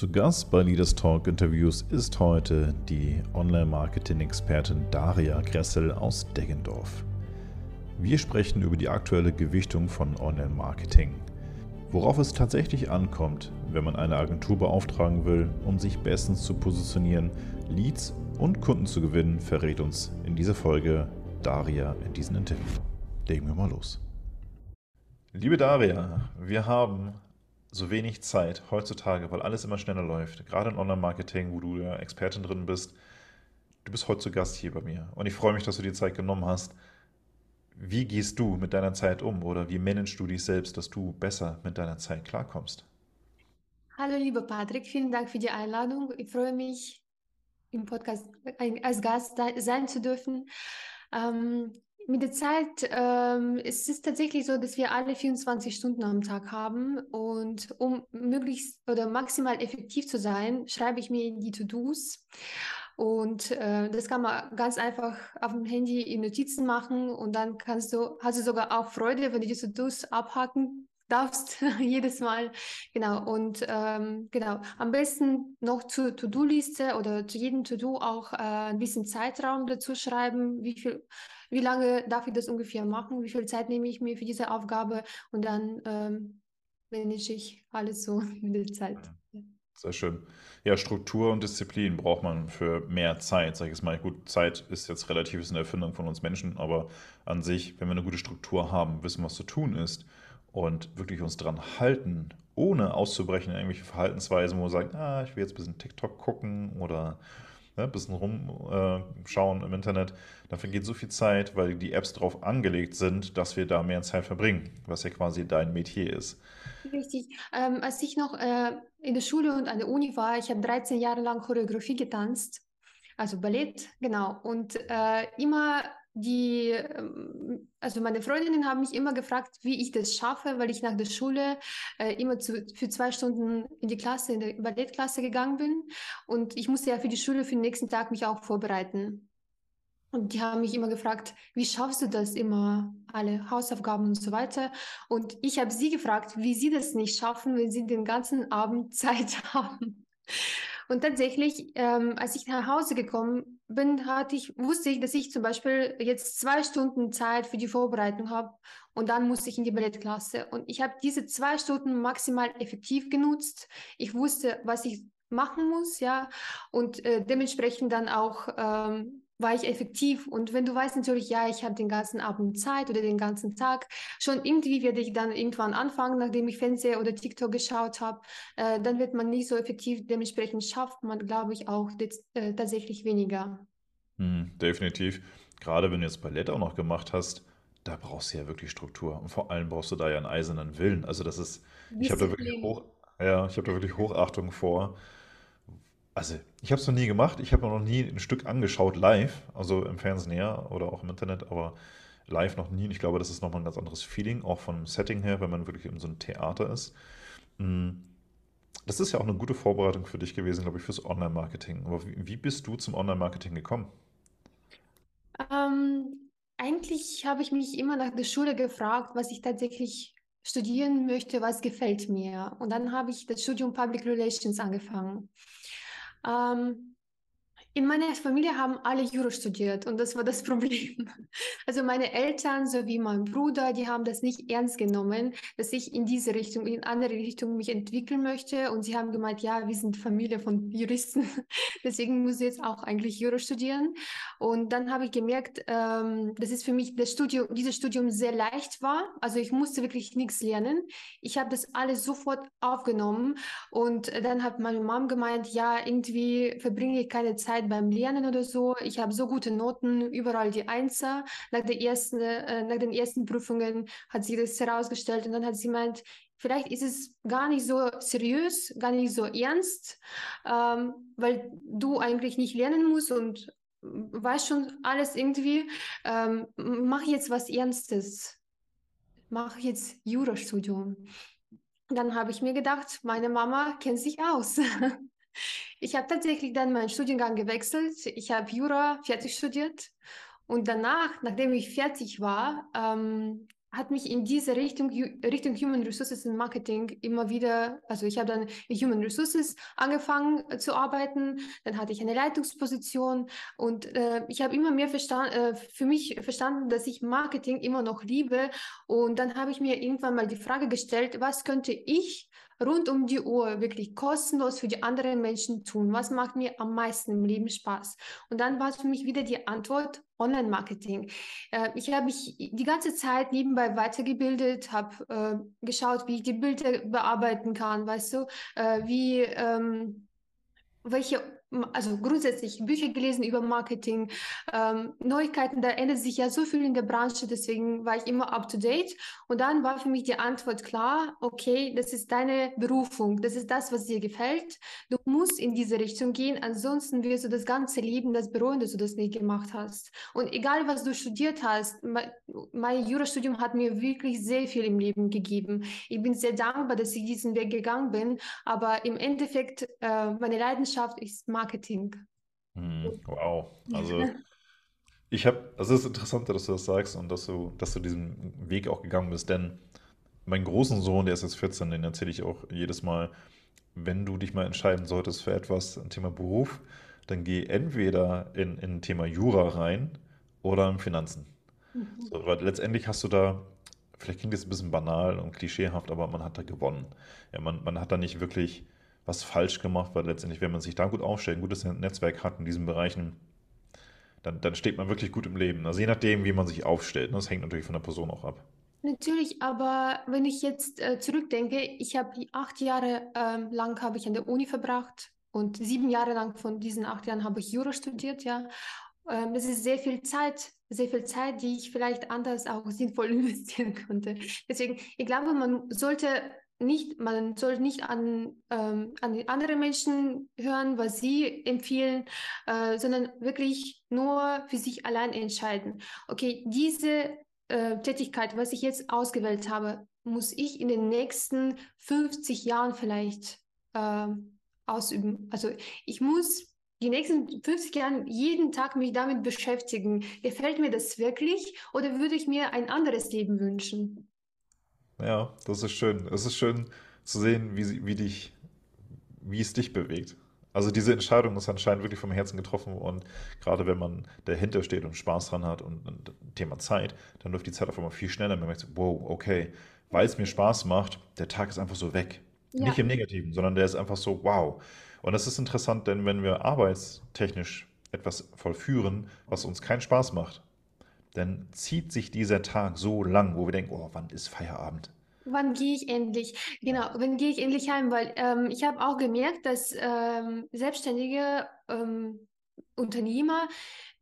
Zu Gast bei Leaders Talk Interviews ist heute die Online-Marketing-Expertin Daria Gressel aus Deggendorf. Wir sprechen über die aktuelle Gewichtung von Online-Marketing. Worauf es tatsächlich ankommt, wenn man eine Agentur beauftragen will, um sich bestens zu positionieren, Leads und Kunden zu gewinnen, verrät uns in dieser Folge Daria in diesem Interview. Legen wir mal los. Liebe Daria, wir haben so wenig Zeit heutzutage, weil alles immer schneller läuft. Gerade im Online-Marketing, wo du ja Expertin drin bist. Du bist heute zu Gast hier bei mir und ich freue mich, dass du dir Zeit genommen hast. Wie gehst du mit deiner Zeit um oder wie managst du dich selbst, dass du besser mit deiner Zeit klarkommst? Hallo, lieber Patrick, vielen Dank für die Einladung. Ich freue mich, im Podcast als Gast sein zu dürfen. Ähm, mit der Zeit ähm, es ist es tatsächlich so, dass wir alle 24 Stunden am Tag haben und um möglichst oder maximal effektiv zu sein, schreibe ich mir die To-Dos und äh, das kann man ganz einfach auf dem Handy in Notizen machen und dann kannst du, hast du sogar auch Freude, wenn du die To-Dos abhaken darfst jedes Mal. Genau. Und ähm, genau, am besten noch zur To-Do-Liste oder zu jedem To-Do auch äh, ein bisschen Zeitraum dazu schreiben, wie viel, wie lange darf ich das ungefähr machen, wie viel Zeit nehme ich mir für diese Aufgabe und dann ähm, manage ich alles so mit der Zeit. Sehr schön. Ja, Struktur und Disziplin braucht man für mehr Zeit, sage ich jetzt mal. Gut, Zeit ist jetzt relativ ist eine Erfindung von uns Menschen, aber an sich, wenn wir eine gute Struktur haben, wissen, was zu tun ist, und wirklich uns dran halten, ohne auszubrechen in irgendwelche Verhaltensweisen, wo wir sagen, ah, ich will jetzt ein bisschen TikTok gucken oder ne, ein bisschen rumschauen äh, im Internet, dann vergeht so viel Zeit, weil die Apps darauf angelegt sind, dass wir da mehr Zeit verbringen, was ja quasi dein Metier ist. Richtig. Ähm, als ich noch äh, in der Schule und an der Uni war, ich habe 13 Jahre lang Choreografie getanzt, also Ballett, genau. Und äh, immer die, ähm, also meine Freundinnen haben mich immer gefragt, wie ich das schaffe, weil ich nach der Schule äh, immer zu, für zwei Stunden in die Klasse, in der Ballettklasse gegangen bin. Und ich musste ja für die Schule für den nächsten Tag mich auch vorbereiten. Und die haben mich immer gefragt, wie schaffst du das immer, alle Hausaufgaben und so weiter. Und ich habe sie gefragt, wie sie das nicht schaffen, wenn sie den ganzen Abend Zeit haben. Und tatsächlich, ähm, als ich nach Hause gekommen bin, hatte ich, wusste ich, dass ich zum Beispiel jetzt zwei Stunden Zeit für die Vorbereitung habe und dann musste ich in die Ballettklasse. Und ich habe diese zwei Stunden maximal effektiv genutzt. Ich wusste, was ich machen muss, ja, und äh, dementsprechend dann auch ähm, war ich effektiv. Und wenn du weißt natürlich, ja, ich habe den ganzen Abend Zeit oder den ganzen Tag, schon irgendwie werde ich dann irgendwann anfangen, nachdem ich Fernseher oder TikTok geschaut habe, äh, dann wird man nicht so effektiv. Dementsprechend schafft man, glaube ich, auch äh, tatsächlich weniger. Hm, definitiv. Gerade wenn du jetzt Ballett auch noch gemacht hast, da brauchst du ja wirklich Struktur. Und vor allem brauchst du da ja einen eisernen Willen. Also das ist, ich habe da wirklich hoch, ja, ich habe da wirklich Hochachtung vor. Also, ich habe es noch nie gemacht. Ich habe noch nie ein Stück angeschaut live, also im Fernsehen ja oder auch im Internet, aber live noch nie. Und ich glaube, das ist nochmal ein ganz anderes Feeling, auch vom Setting her, wenn man wirklich in so einem Theater ist. Hm, das ist ja auch eine gute Vorbereitung für dich gewesen, glaube ich, fürs Online-Marketing. Aber wie, wie bist du zum Online-Marketing gekommen? Ähm, eigentlich habe ich mich immer nach der Schule gefragt, was ich tatsächlich studieren möchte, was gefällt mir. Und dann habe ich das Studium Public Relations angefangen. Ähm, in meiner Familie haben alle Jura studiert und das war das Problem. Also meine Eltern sowie mein Bruder, die haben das nicht ernst genommen, dass ich in diese Richtung, in andere Richtung mich entwickeln möchte und sie haben gemeint, ja, wir sind Familie von Juristen, deswegen muss ich jetzt auch eigentlich Jura studieren. Und dann habe ich gemerkt, ähm, dass es für mich das Studium, dieses Studium sehr leicht war. Also ich musste wirklich nichts lernen. Ich habe das alles sofort aufgenommen und dann hat meine Mom gemeint, ja, irgendwie verbringe ich keine Zeit Zeit beim Lernen oder so. Ich habe so gute Noten, überall die Einser. Nach, der ersten, äh, nach den ersten Prüfungen hat sie das herausgestellt und dann hat sie gemeint, vielleicht ist es gar nicht so seriös, gar nicht so ernst, ähm, weil du eigentlich nicht lernen musst und weißt schon alles irgendwie. Ähm, mach jetzt was Ernstes. Mach jetzt Jurastudium. Dann habe ich mir gedacht, meine Mama kennt sich aus. Ich habe tatsächlich dann meinen Studiengang gewechselt. Ich habe Jura fertig studiert. Und danach, nachdem ich fertig war, ähm, hat mich in diese Richtung, Richtung Human Resources und Marketing immer wieder, also ich habe dann in Human Resources angefangen äh, zu arbeiten, dann hatte ich eine Leitungsposition. Und äh, ich habe immer mehr verstanden, äh, für mich verstanden, dass ich Marketing immer noch liebe. Und dann habe ich mir irgendwann mal die Frage gestellt, was könnte ich rund um die Uhr wirklich kostenlos für die anderen Menschen tun? Was macht mir am meisten im Leben Spaß? Und dann war für mich wieder die Antwort Online-Marketing. Äh, ich habe mich die ganze Zeit nebenbei weitergebildet, habe äh, geschaut, wie ich die Bilder bearbeiten kann, weißt du, äh, wie ähm, welche also grundsätzlich Bücher gelesen über Marketing, ähm, Neuigkeiten, da ändert sich ja so viel in der Branche, deswegen war ich immer up to date. Und dann war für mich die Antwort klar, okay, das ist deine Berufung, das ist das, was dir gefällt. Du musst in diese Richtung gehen, ansonsten wirst du das ganze Leben das bereuen, dass du das nicht gemacht hast. Und egal, was du studiert hast, mein, mein Jurastudium hat mir wirklich sehr viel im Leben gegeben. Ich bin sehr dankbar, dass ich diesen Weg gegangen bin, aber im Endeffekt, äh, meine Leidenschaft ist Marketing. Marketing. Hm, wow. Also ich habe, also es ist interessant, dass du das sagst und dass du, dass du diesen Weg auch gegangen bist, denn mein großen Sohn, der ist jetzt 14, den erzähle ich auch jedes Mal, wenn du dich mal entscheiden solltest für etwas, ein Thema Beruf, dann geh entweder in, in ein Thema Jura rein oder in Finanzen. Mhm. So, weil letztendlich hast du da, vielleicht klingt das ein bisschen banal und klischeehaft, aber man hat da gewonnen. Ja, man, man hat da nicht wirklich was falsch gemacht, weil letztendlich, wenn man sich da gut aufstellt, ein gutes Netzwerk hat in diesen Bereichen, dann, dann steht man wirklich gut im Leben. Also je nachdem, wie man sich aufstellt. Ne? Das hängt natürlich von der Person auch ab. Natürlich, aber wenn ich jetzt äh, zurückdenke, ich habe acht Jahre ähm, lang habe ich an der Uni verbracht und sieben Jahre lang von diesen acht Jahren habe ich Jura studiert, ja. Ähm, das ist sehr viel Zeit, sehr viel Zeit, die ich vielleicht anders auch sinnvoll investieren konnte. Deswegen, ich glaube, man sollte nicht, man soll nicht an, ähm, an die anderen Menschen hören, was sie empfehlen, äh, sondern wirklich nur für sich allein entscheiden. Okay, diese äh, Tätigkeit, was ich jetzt ausgewählt habe, muss ich in den nächsten 50 Jahren vielleicht äh, ausüben. Also ich muss die nächsten 50 Jahre jeden Tag mich damit beschäftigen. Gefällt mir das wirklich oder würde ich mir ein anderes Leben wünschen? Ja, das ist schön. Es ist schön zu sehen, wie, sie- wie dich, wie es dich bewegt. Also diese Entscheidung ist anscheinend wirklich vom Herzen getroffen und gerade wenn man dahinter steht und Spaß dran hat und, und Thema Zeit, dann läuft die Zeit auf einmal viel schneller. Man merkt so, wow, okay, weil es mir Spaß macht, der Tag ist einfach so weg. Nicht Ja, im Negativen, sondern der ist einfach so, wow. Und das ist interessant, denn wenn wir arbeitstechnisch etwas vollführen, was uns keinen Spaß macht, dann zieht sich dieser Tag so lang, wo wir denken, oh, wann ist Feierabend? wann gehe ich endlich? Genau, wann gehe ich endlich heim? Weil ähm, ich habe auch gemerkt, dass ähm, Selbstständige ähm, Unternehmer,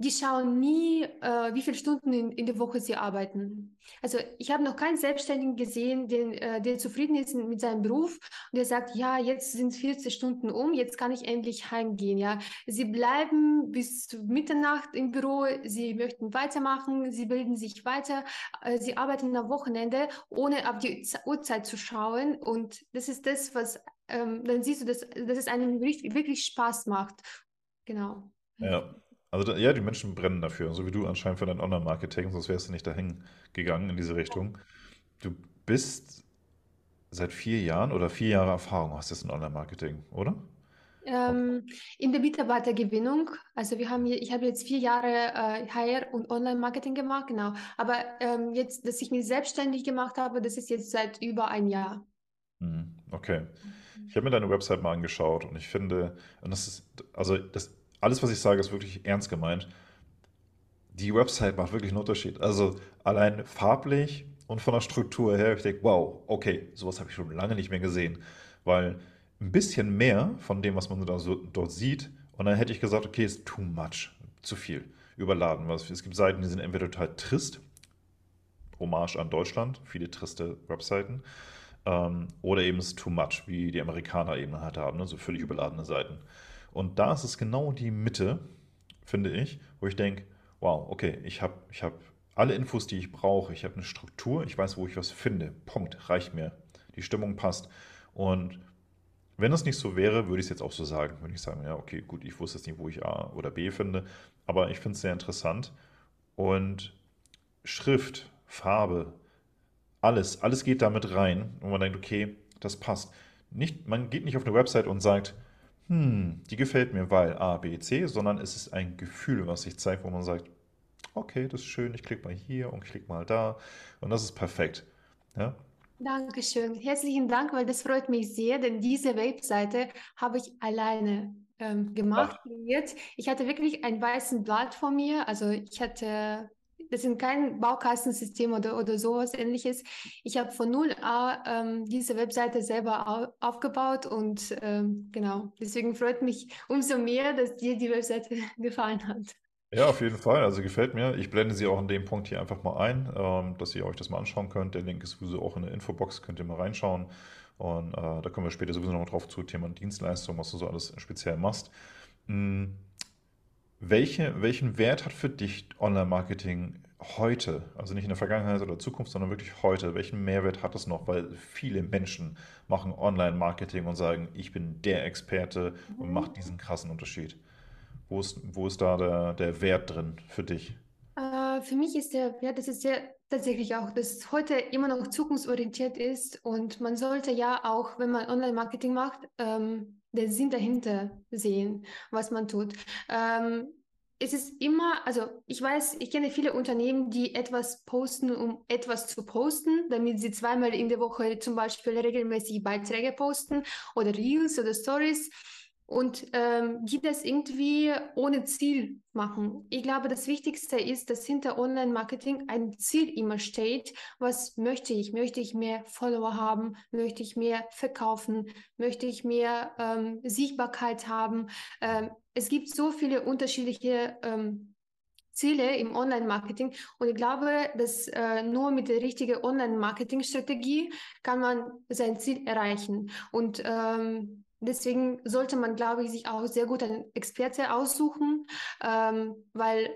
die schauen nie, äh, wie viele Stunden in, in der Woche sie arbeiten. Also ich habe noch keinen Selbstständigen gesehen, den, äh, der zufrieden ist mit seinem Beruf und der sagt, ja, jetzt sind 40 Stunden um, jetzt kann ich endlich heimgehen. Ja, sie bleiben bis Mitternacht im Büro, sie möchten weitermachen, sie bilden sich weiter, äh, sie arbeiten am Wochenende, ohne auf die Uhrzeit zu schauen. Und das ist das, was ähm, dann siehst du, dass, dass es einem wirklich, wirklich Spaß macht. Genau. Ja, also ja, die Menschen brennen dafür, so wie du anscheinend für dein Online-Marketing, sonst wärst du nicht dahin gegangen in diese Richtung. Du bist seit vier Jahren oder vier Jahre Erfahrung hast jetzt in Online-Marketing, oder? Ähm, in der Mitarbeitergewinnung, also wir haben, ich habe jetzt vier Jahre äh, HR und Online-Marketing gemacht, genau. Aber ähm, jetzt, dass ich mich selbstständig gemacht habe, das ist jetzt seit über ein Jahr. Mhm, Okay. Ich habe mir deine Website mal angeschaut und ich finde, und das ist, also das, alles, was ich sage, ist wirklich ernst gemeint. Die Website macht wirklich einen Unterschied. Also allein farblich und von der Struktur her, ich denke, wow, okay, sowas habe ich schon lange nicht mehr gesehen. Weil ein bisschen mehr von dem, was man da so, dort sieht, und dann hätte ich gesagt, okay, ist too much, zu viel, überladen. Es gibt Seiten, die sind entweder total trist, Hommage an Deutschland, viele triste Webseiten, ähm, oder eben ist too much, wie die Amerikaner eben halt haben, ne? so völlig überladene Seiten. Und da ist es genau die Mitte, finde ich, wo ich denke, wow, okay, ich habe ich hab alle Infos, die ich brauche, ich habe eine Struktur, ich weiß, wo ich was finde. Punkt, reicht mir. Die Stimmung passt. Und wenn das nicht so wäre, würde ich es jetzt auch so sagen. Würde ich sagen, ja, okay, gut, ich wusste jetzt nicht, wo ich A oder B finde, aber ich finde es sehr interessant. Und Schrift, Farbe, Alles, alles geht damit rein und man denkt, okay, das passt. Nicht, man geht nicht auf eine Website und sagt, hm, die gefällt mir, weil A, B, C, sondern es ist ein Gefühl, was sich zeigt, wo man sagt, okay, das ist schön, ich klicke mal hier und klicke mal da und das ist perfekt. Ja? Dankeschön. Herzlichen Dank, weil das freut mich sehr, denn diese Webseite habe ich alleine ähm, gemacht, kreiert. Ich hatte wirklich ein weißes Blatt vor mir. Also ich hatte, das sind kein Baukastensystem oder, oder sowas ähnliches. Ich habe von null an ähm, diese Webseite selber au aufgebaut und ähm, genau, deswegen freut mich umso mehr, dass dir die Webseite gefallen hat. Ja, auf jeden Fall. Also gefällt mir. Ich blende sie auch in dem Punkt hier einfach mal ein, ähm, dass ihr euch das mal anschauen könnt. Der Link ist sowieso auch in der Infobox, könnt ihr mal reinschauen. Und äh, da kommen wir später sowieso noch drauf zu, Thema Dienstleistung, was du so alles speziell machst. Hm, welche, welchen Wert hat für dich Online-Marketing heute? Also nicht in der Vergangenheit oder Zukunft, sondern wirklich heute. Welchen Mehrwert hat es noch? Weil viele Menschen machen Online-Marketing und sagen, ich bin der Experte und mache diesen krassen Unterschied. Wo ist, wo ist da der, der Wert drin für dich? Für mich ist der Wert, das ist sehr tatsächlich auch, dass heute immer noch zukunftsorientiert ist und man sollte ja auch, wenn man Online-Marketing macht, ähm, den Sinn dahinter sehen, was man tut. Ähm, es ist immer, also ich weiß, ich kenne viele Unternehmen, die etwas posten, um etwas zu posten, damit sie zweimal in der Woche zum Beispiel regelmäßig Beiträge posten oder Reels oder Stories und ähm, die das irgendwie ohne Ziel machen. Ich glaube, das Wichtigste ist, dass hinter Online-Marketing ein Ziel immer steht. Was möchte ich? Möchte ich mehr Follower haben? Möchte ich mehr verkaufen? Möchte ich mehr ähm, Sichtbarkeit haben? Ähm, es gibt so viele unterschiedliche ähm, Ziele im Online-Marketing. Und ich glaube, dass äh, nur mit der richtigen Online-Marketing-Strategie kann man sein Ziel erreichen. Und ähm, Deswegen sollte man, glaube ich, sich auch sehr gut einen Experte aussuchen, ähm, weil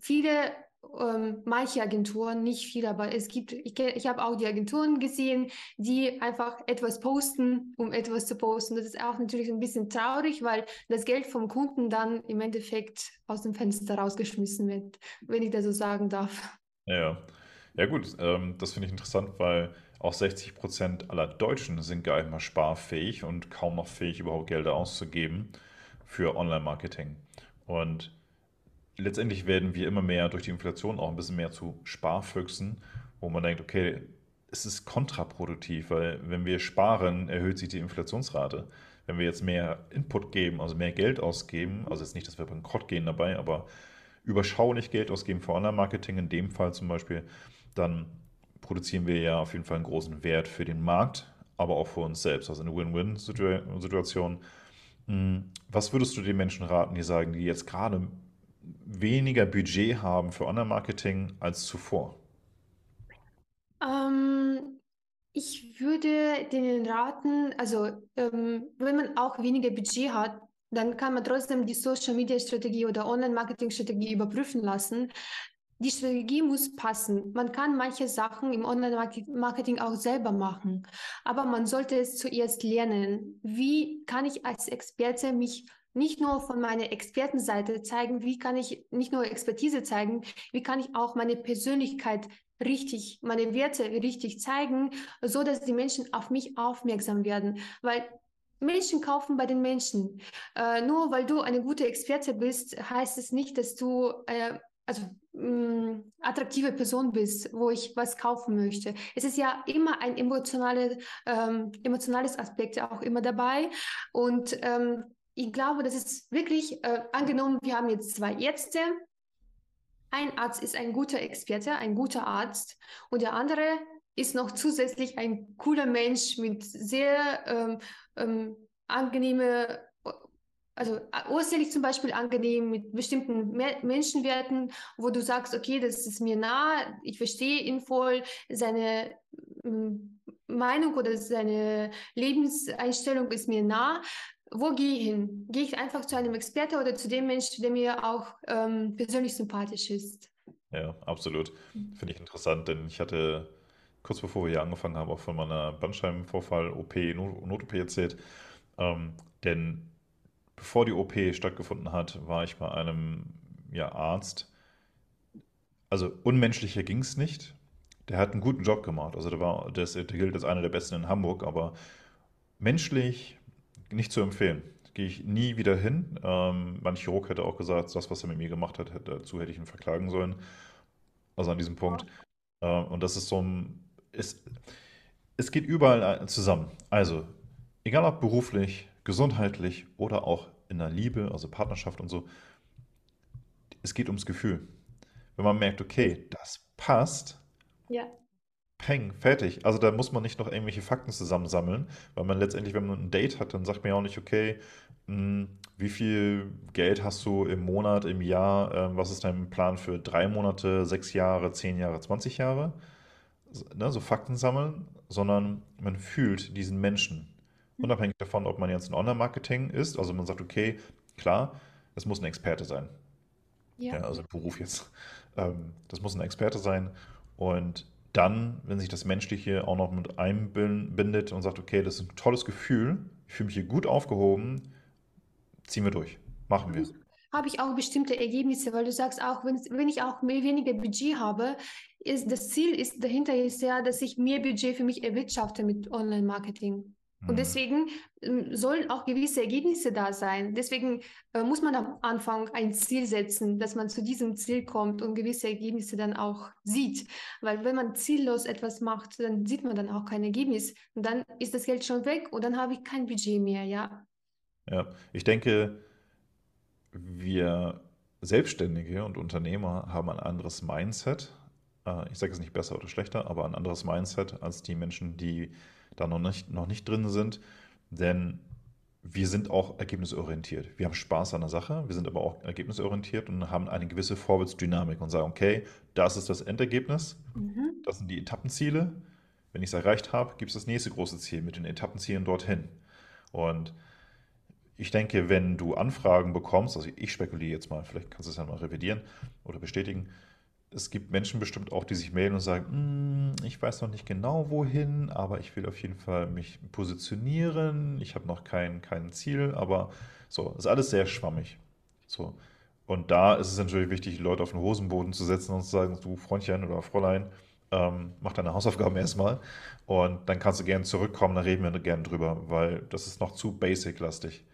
viele, ähm, manche Agenturen, nicht viele, aber es gibt, ich, ich habe auch die Agenturen gesehen, die einfach etwas posten, um etwas zu posten. Das ist auch natürlich ein bisschen traurig, weil das Geld vom Kunden dann im Endeffekt aus dem Fenster rausgeschmissen wird, wenn ich das so sagen darf. Ja, ja gut, ähm, das finde ich interessant, weil auch 60 Prozent aller Deutschen sind gar nicht mal sparfähig und kaum noch fähig, überhaupt Gelder auszugeben für Online-Marketing. Und letztendlich werden wir immer mehr durch die Inflation auch ein bisschen mehr zu Sparfüchsen, wo man denkt, okay, es ist kontraproduktiv, weil wenn wir sparen, erhöht sich die Inflationsrate. Wenn wir jetzt mehr Input geben, also mehr Geld ausgeben, also jetzt nicht, dass wir bankrott gehen dabei, aber überschaulich Geld ausgeben für Online-Marketing, in dem Fall zum Beispiel, dann produzieren wir ja auf jeden Fall einen großen Wert für den Markt, aber auch für uns selbst. Also eine Win-Win-Situation. Hm, was würdest du den Menschen raten, die sagen, die jetzt gerade weniger Budget haben für Online-Marketing als zuvor? Ähm, ich würde denen raten, also ähm, wenn man auch weniger Budget hat, dann kann man trotzdem die Social-Media-Strategie oder Online-Marketing-Strategie überprüfen lassen. Die Strategie muss passen. Man kann manche Sachen im Online-Marketing auch selber machen, aber man sollte es zuerst lernen. Wie kann ich als Experte mich nicht nur von meiner Expertenseite zeigen, wie kann ich nicht nur Expertise zeigen, wie kann ich auch meine Persönlichkeit richtig, meine Werte richtig zeigen, so dass die Menschen auf mich aufmerksam werden, weil Menschen kaufen bei den Menschen. Äh, nur weil du eine gute Experte bist, heißt es nicht, dass du äh, also mh, mm, attraktive Person bist, wo ich was kaufen möchte. Es ist ja immer ein emotionale, ähm, emotionales Aspekt auch immer dabei. Und ähm, ich glaube, das ist wirklich, äh, angenommen, wir haben jetzt zwei Ärzte. Ein Arzt ist ein guter Experte, ein guter Arzt und der andere ist noch zusätzlich ein cooler Mensch mit sehr ähm, ähm, angenehme also äußerlich zum Beispiel angenehm mit bestimmten Menschenwerten, wo du sagst, okay, das ist mir nah, ich verstehe ihn voll, seine ähm, Meinung oder seine Lebenseinstellung ist mir nah. Wo gehe ich hin? Gehe ich einfach zu einem Experte oder zu dem Menschen, der mir auch ähm, persönlich sympathisch ist? Ja, absolut. Finde ich interessant, denn ich hatte kurz bevor wir hier angefangen haben, auch von meiner Bandscheibenvorfall, OP, Not-OP erzählt. Ähm, denn bevor die OP stattgefunden hat, war ich bei einem ja, Arzt. Also unmenschlicher ging es nicht. der hat einen guten Job gemacht. Also der war, der, ist, der gilt als einer der besten in Hamburg, aber menschlich nicht zu empfehlen. Gehe ich nie wieder hin. Ähm, mein Chirurg hätte auch gesagt, das, was er mit mir gemacht hat, dazu hätte ich ihn verklagen sollen. Also an diesem Punkt. Äh, und das ist so ein, ist, es geht überall zusammen. Also, egal ob beruflich, gesundheitlich oder auch in der Liebe, also Partnerschaft und so, es geht ums Gefühl. Wenn man merkt, okay, das passt, Ja. peng, fertig. Also da muss man nicht noch irgendwelche Fakten zusammensammeln, weil man letztendlich, wenn man ein Date hat, dann sagt man ja auch nicht, okay, mh, wie viel Geld hast du im Monat, im Jahr, ähm, was ist dein Plan für drei Monate, sechs Jahre, zehn Jahre, 20 Jahre? So, ne, so Fakten sammeln, sondern man fühlt diesen Menschen. Unabhängig davon, ob man jetzt ein Online-Marketing ist, also man sagt, okay, klar, das muss ein Experte sein. Ja, Ja. also Beruf jetzt. Ähm, das muss ein Experte sein. Und dann, wenn sich das Menschliche auch noch mit einbindet und sagt, okay, das ist ein tolles Gefühl, ich fühle mich hier gut aufgehoben, ziehen wir durch. Machen wir. habe ich auch bestimmte Ergebnisse, weil du sagst auch, wenn, wenn ich auch mehr, weniger Budget habe, ist das Ziel ist dahinter ist ja, dass ich mehr Budget für mich erwirtschafte mit Online-Marketing. Und Hm. deswegen ähm, sollen auch gewisse Ergebnisse da sein. Deswegen äh, muss man am Anfang ein Ziel setzen, dass man zu diesem Ziel kommt und gewisse Ergebnisse dann auch sieht. Weil wenn man ziellos etwas macht, dann sieht man dann auch kein Ergebnis. Und dann ist das Geld schon weg und dann habe ich kein Budget mehr, ja. Ja, ich denke, wir Selbstständige und Unternehmer haben ein anderes Mindset. Äh, Ich sage es nicht besser oder schlechter, aber ein anderes Mindset als die Menschen, die da noch nicht, noch nicht drin sind. Denn wir sind auch ergebnisorientiert. Wir haben Spaß an der Sache, wir sind aber auch ergebnisorientiert und haben eine gewisse Vorwärtsdynamik und sagen, okay, das ist das Endergebnis, Mhm. das sind die Etappenziele. Wenn ich es erreicht habe, gibt es das nächste große Ziel mit den Etappenzielen dorthin. Und ich denke, wenn du Anfragen bekommst, also ich spekuliere jetzt mal, vielleicht kannst du es ja mal revidieren oder bestätigen. Es gibt Menschen bestimmt auch, die sich melden und sagen, "Mm, ich weiß noch nicht genau wohin, aber ich will auf jeden Fall mich positionieren. Ich habe noch kein, kein Ziel, aber so, ist alles sehr schwammig. So. Und da ist es natürlich wichtig, Leute auf den Hosenboden zu setzen und zu sagen, du Freundchen oder Fräulein, ähm, mach deine Hausaufgaben erstmal und dann kannst du gerne zurückkommen, da reden wir gerne drüber, weil das ist noch zu basic-lastig.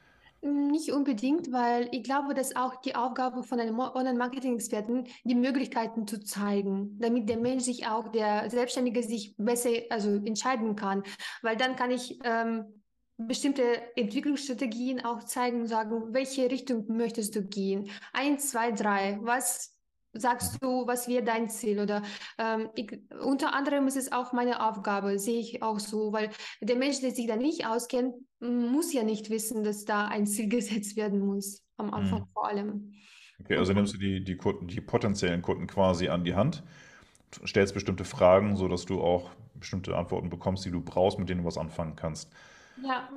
Nicht unbedingt, weil ich glaube, dass auch die Aufgabe von einem Online-Marketing-Experten, die Möglichkeiten zu zeigen, damit der Mensch sich auch, der Selbstständige sich besser, also entscheiden kann. Weil dann kann ich ähm, bestimmte Entwicklungsstrategien auch zeigen und sagen, welche Richtung möchtest du gehen? Eins, zwei, drei. Was sagst du, was wäre dein Ziel? Oder ähm, ich, unter anderem ist es auch meine Aufgabe, sehe ich auch so, weil der Mensch, der sich da nicht auskennt, muss ja nicht wissen, dass da ein Ziel gesetzt werden muss, am Anfang Mhm. vor allem. Okay, also nimmst du die, die Kunden, die potenziellen Kunden quasi an die Hand, stellst bestimmte Fragen, sodass du auch bestimmte Antworten bekommst, die du brauchst, mit denen du was anfangen kannst. Ja,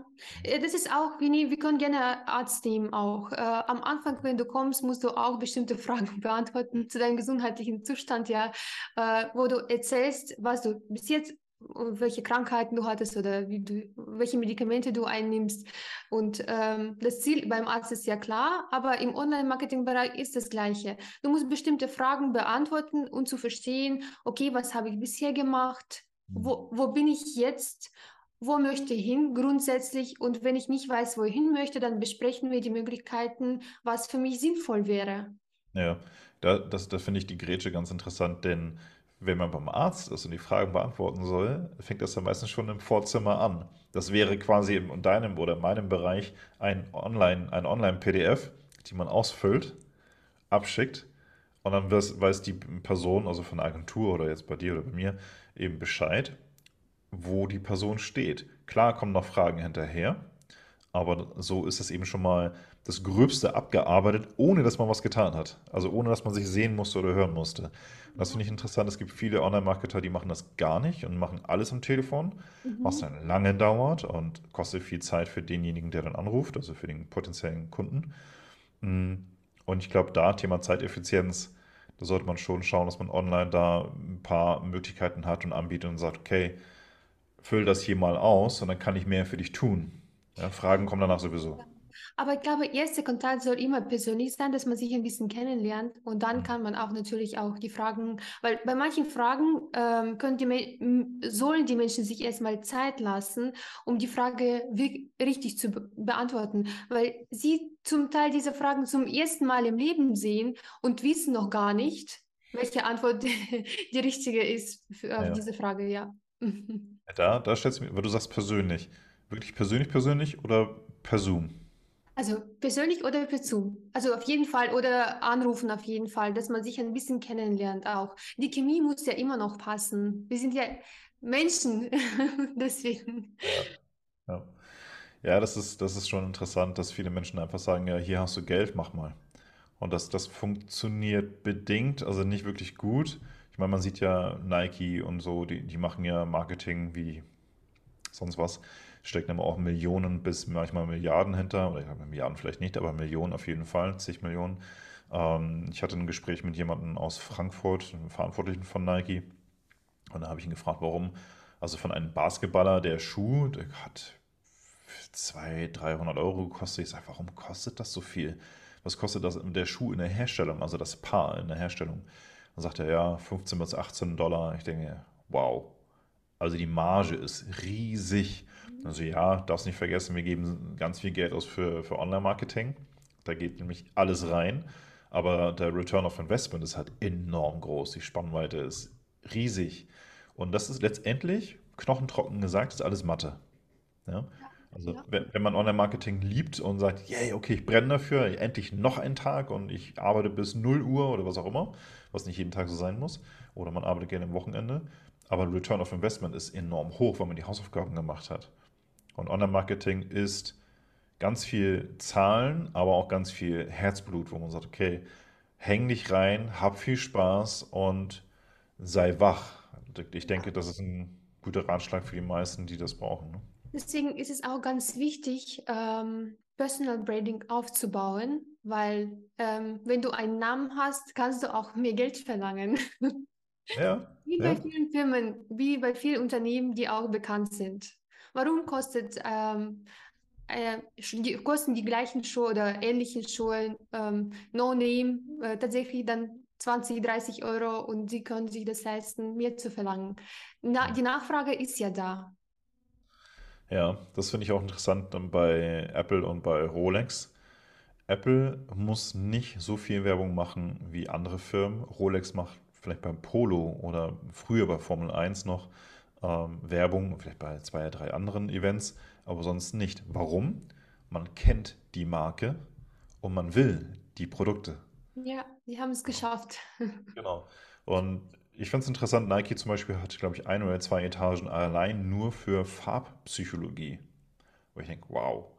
äh, das ist auch, Vini, wir können gerne Arzt nehmen auch. Äh, am Anfang, wenn du kommst, musst du auch bestimmte Fragen beantworten zu deinem gesundheitlichen Zustand, ja, äh, wo du erzählst, was du bis jetzt, äh, welche Krankheiten du hattest oder wie du, welche Medikamente du einnimmst. Und ähm, das Ziel beim Arzt ist ja klar, aber im Online-Marketing-Bereich ist das Gleiche. Du musst bestimmte Fragen beantworten und zu verstehen, okay, was habe ich bisher gemacht? Wo, wo bin ich jetzt? Wo möchte ich hin grundsätzlich? Und wenn ich nicht weiß, wo ich hin möchte, dann besprechen wir die Möglichkeiten, was für mich sinnvoll wäre. Ja, da, das, da finde ich die Grätsche ganz interessant, denn wenn man beim Arzt ist und die Fragen beantworten soll, fängt das ja meistens schon im Vorzimmer an. Das wäre quasi in deinem oder in meinem Bereich ein Online, ein Online-PDF, die man ausfüllt, abschickt und dann weiß die Person, also von der Agentur oder jetzt bei dir oder bei mir, eben Bescheid, wo die Person steht. Klar kommen noch Fragen hinterher, aber so ist es eben schon mal das Gröbste abgearbeitet, ohne dass man was getan hat. Also ohne dass man sich sehen musste oder hören musste. Und das finde ich interessant. Es gibt viele Online-Marketer, die machen das gar nicht und machen alles am Telefon, was Mhm. dann lange dauert und kostet viel Zeit für denjenigen, der dann anruft, also für den potenziellen Kunden. Mm, Und ich glaube, da Thema Zeiteffizienz, da sollte man schon schauen, dass man online da ein paar Möglichkeiten hat und anbietet und sagt, okay, füll das hier mal aus und dann kann ich mehr für dich tun. Ja, Fragen kommen danach sowieso. Aber ich glaube, erster Kontakt soll immer persönlich sein, dass man sich ein bisschen kennenlernt und dann Mhm. kann man auch natürlich auch die Fragen, weil bei manchen Fragen ähm, können die, sollen die Menschen sich erstmal Zeit lassen, um die Frage richtig zu be beantworten, weil sie zum Teil diese Fragen zum ersten Mal im Leben sehen und wissen noch gar nicht, welche Antwort die richtige ist für, auf Ja. diese Frage, ja. Da, da stellst du mir, weil du sagst persönlich. Wirklich persönlich, persönlich oder per Zoom? Also persönlich oder per Zoom? Also auf jeden Fall oder anrufen auf jeden Fall, dass man sich ein bisschen kennenlernt auch. Die Chemie muss ja immer noch passen. Wir sind ja Menschen, deswegen. Ja. Ja. Ja, das ist, das ist schon interessant, dass viele Menschen einfach sagen, ja, hier hast du Geld, mach mal. Und das, das funktioniert bedingt, also nicht wirklich gut. Ich meine, man sieht ja Nike und so, die, die machen ja Marketing wie sonst was, stecken aber auch Millionen bis manchmal Milliarden hinter, oder ich Milliarden vielleicht nicht, aber Millionen auf jeden Fall, zig Millionen. Ähm, ich hatte ein Gespräch mit jemandem aus Frankfurt, einem Verantwortlichen von Nike, und da habe ich ihn gefragt, warum. Also von einem Basketballer, der Schuh, der hat 200, 300 Euro gekostet. Ich sage, warum kostet das so viel? Was kostet das der Schuh in der Herstellung, also das Paar in der Herstellung? Dann sagt er, ja, 15 bis 18 Dollar. Ich denke, wow. Also die Marge ist riesig. Also ja, darfst nicht vergessen, wir geben ganz viel Geld aus für, für Online-Marketing. Da geht nämlich alles rein. Aber der Return of Investment ist halt enorm groß. Die Spannweite ist riesig. Und das ist letztendlich, knochentrocken gesagt, ist alles Mathe. Ja? Also Ja. wenn, wenn man Online-Marketing liebt und sagt, yay, okay, ich brenne dafür, endlich noch einen Tag und ich arbeite bis 0 Uhr oder was auch immer, was nicht jeden Tag so sein muss, oder man arbeitet gerne am Wochenende, aber Return of Investment ist enorm hoch, weil man die Hausaufgaben gemacht hat. Und Online-Marketing ist ganz viel Zahlen, aber auch ganz viel Herzblut, wo man sagt, okay, häng dich rein, hab viel Spaß und sei wach. Ich denke, das ist ein guter Ratschlag für die meisten, die das brauchen. Ne? Deswegen ist es auch ganz wichtig, ähm, Personal Branding aufzubauen, weil ähm, wenn du einen Namen hast, kannst du auch mehr Geld verlangen. Ja, Wie bei ja, vielen Firmen, wie bei vielen Unternehmen, die auch bekannt sind. Warum kostet, ähm, äh, die, kosten die gleichen Schuhe oder ähnlichen Schuhe, ähm, No Name, äh, tatsächlich dann 20, 30 Euro und sie können sich das leisten, mehr zu verlangen. Na, die Nachfrage ist ja da. Ja, das finde ich auch interessant dann bei Apple und bei Rolex. Apple muss nicht so viel Werbung machen wie andere Firmen. Rolex macht vielleicht beim Polo oder früher bei Formel 1 noch ähm, Werbung, vielleicht bei zwei, drei anderen Events, aber sonst nicht. Warum? Man kennt die Marke und man will die Produkte. Ja, die haben es geschafft. Genau. Und ich finde es interessant, Nike zum Beispiel hat, glaube ich, ein oder zwei Etagen allein nur für Farbpsychologie. Wo ich denke, wow,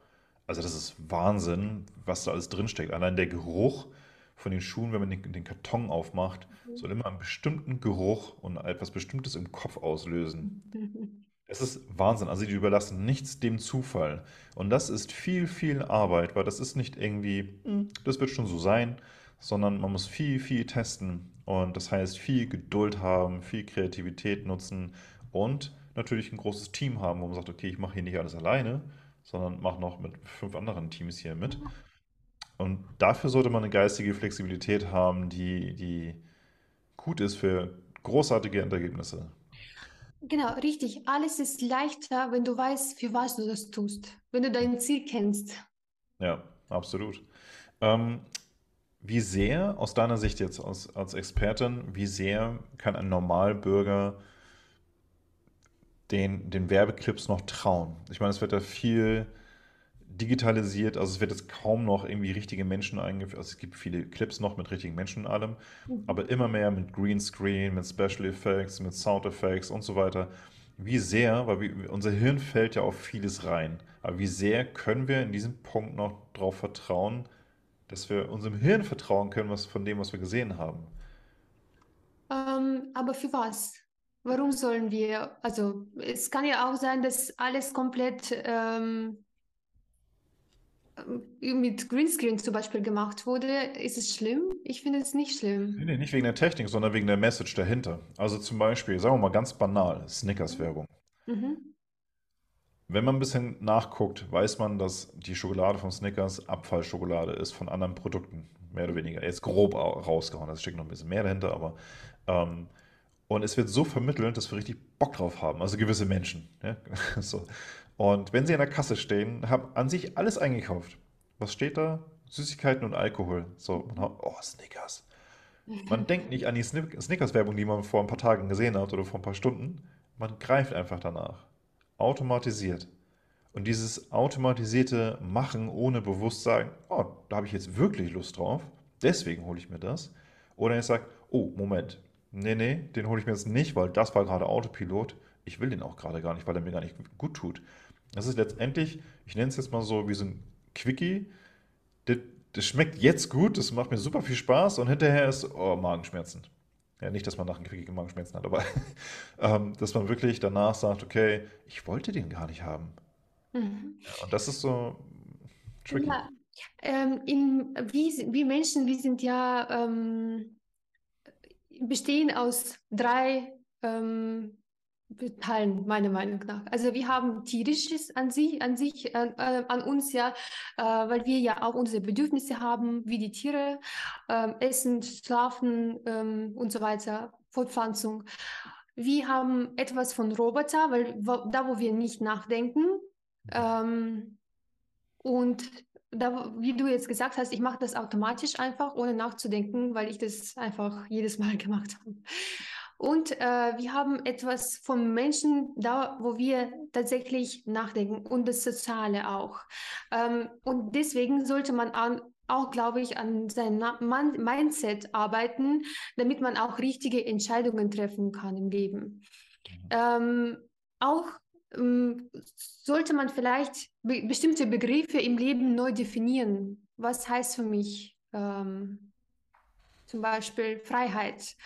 also das ist Wahnsinn, was da alles drinsteckt. Allein der Geruch von den Schuhen, wenn man den, den Karton aufmacht, soll immer einen bestimmten Geruch und etwas Bestimmtes im Kopf auslösen. Es ist Wahnsinn. Also die überlassen nichts dem Zufall. Und das ist viel, viel Arbeit, weil das ist nicht irgendwie, "Hm, das wird schon so sein, sondern man muss viel, viel testen. Und das heißt, viel Geduld haben, viel Kreativität nutzen und natürlich ein großes Team haben, wo man sagt, okay, ich mache hier nicht alles alleine, sondern mache noch mit fünf anderen Teams hier mit. Und dafür sollte man eine geistige Flexibilität haben, die, die gut ist für großartige Endergebnisse. Genau, richtig. Alles ist leichter, wenn du weißt, für was du das tust, wenn du dein Ziel kennst. Ja, absolut. Ähm, wie sehr, aus deiner Sicht jetzt als, als Expertin, wie sehr kann ein Normalbürger den, den Werbeclips noch trauen? Ich meine, es wird ja viel digitalisiert, also es wird jetzt kaum noch irgendwie richtige Menschen eingeführt. Also es gibt viele Clips noch mit richtigen Menschen und allem, Mhm. aber immer mehr mit Greenscreen, mit Special Effects, mit Sound Effects und so weiter. Wie sehr, weil wir, unser Hirn fällt ja auf vieles rein, aber wie sehr können wir in diesem Punkt noch darauf vertrauen, dass wir unserem Hirn vertrauen können, was von dem, was wir gesehen haben? Ähm, aber für was? Warum sollen wir? Also, es kann ja auch sein, dass alles komplett ähm, ähm, mit Greenscreen zum Beispiel gemacht wurde. Ist es schlimm? Ich finde es nicht schlimm. nee, nicht wegen der Technik, sondern wegen der Message dahinter. Also zum Beispiel, sagen wir mal ganz banal, Snickers-Werbung. Mhm. wenn man ein bisschen nachguckt, weiß man, dass die Schokolade von Snickers Abfallschokolade ist von anderen Produkten. Mehr oder weniger. Jetzt grob rausgehauen. Da steckt noch ein bisschen mehr dahinter, aber. Ähm, und es wird so vermittelt, dass wir richtig Bock drauf haben. Also gewisse Menschen. Ja? so. Und wenn sie an der Kasse stehen, haben an sich alles eingekauft. Was steht da? Süßigkeiten und Alkohol. So, man hat, oh, Snickers. Man denkt nicht an die Snickers-Werbung, die man vor ein paar Tagen gesehen hat oder vor ein paar Stunden. Man greift einfach danach. Automatisiert. Und dieses automatisierte Machen ohne Bewusstsein, oh, da habe ich jetzt wirklich Lust drauf, deswegen hole ich mir das. Oder ich sage, oh, Moment, nee, nee, den hole ich mir jetzt nicht, weil das war gerade Autopilot. Ich will den auch gerade gar nicht, weil er mir gar nicht gut tut. Das ist letztendlich, ich nenne es jetzt mal so wie so ein Quickie, das, das schmeckt jetzt gut, das macht mir super viel Spaß und hinterher ist, oh, Magenschmerzen. Ja, nicht, dass man nach einem Quickie Magenschmerzen hat, aber ähm, dass man wirklich danach sagt, okay, ich wollte den gar nicht haben. Mhm. Ja, und das ist so tricky. Ja, ähm, in, wie, wie Menschen, wir sind ja ähm, bestehen aus drei ähm, teilen, meiner Meinung nach. Also wir haben tierisches an sich, an sich, äh, an uns ja, äh, weil wir ja auch unsere Bedürfnisse haben, wie die Tiere, äh, essen, schlafen ähm, und so weiter, Fortpflanzung. Wir haben etwas von Roboter, weil wo, da, wo wir nicht nachdenken, ähm, und da, wie du jetzt gesagt hast, ich mache das automatisch einfach, ohne nachzudenken, weil ich das einfach jedes Mal gemacht habe. Und äh, wir haben etwas vom Menschen da, wo wir tatsächlich nachdenken und das Soziale auch. Ähm, und deswegen sollte man an, auch, glaube ich, an seinem Mindset arbeiten, damit man auch richtige Entscheidungen treffen kann im Leben. Mhm. Ähm, auch sollte man vielleicht be bestimmte Begriffe im Leben neu definieren. Was heißt für mich ähm, zum Beispiel Freiheit?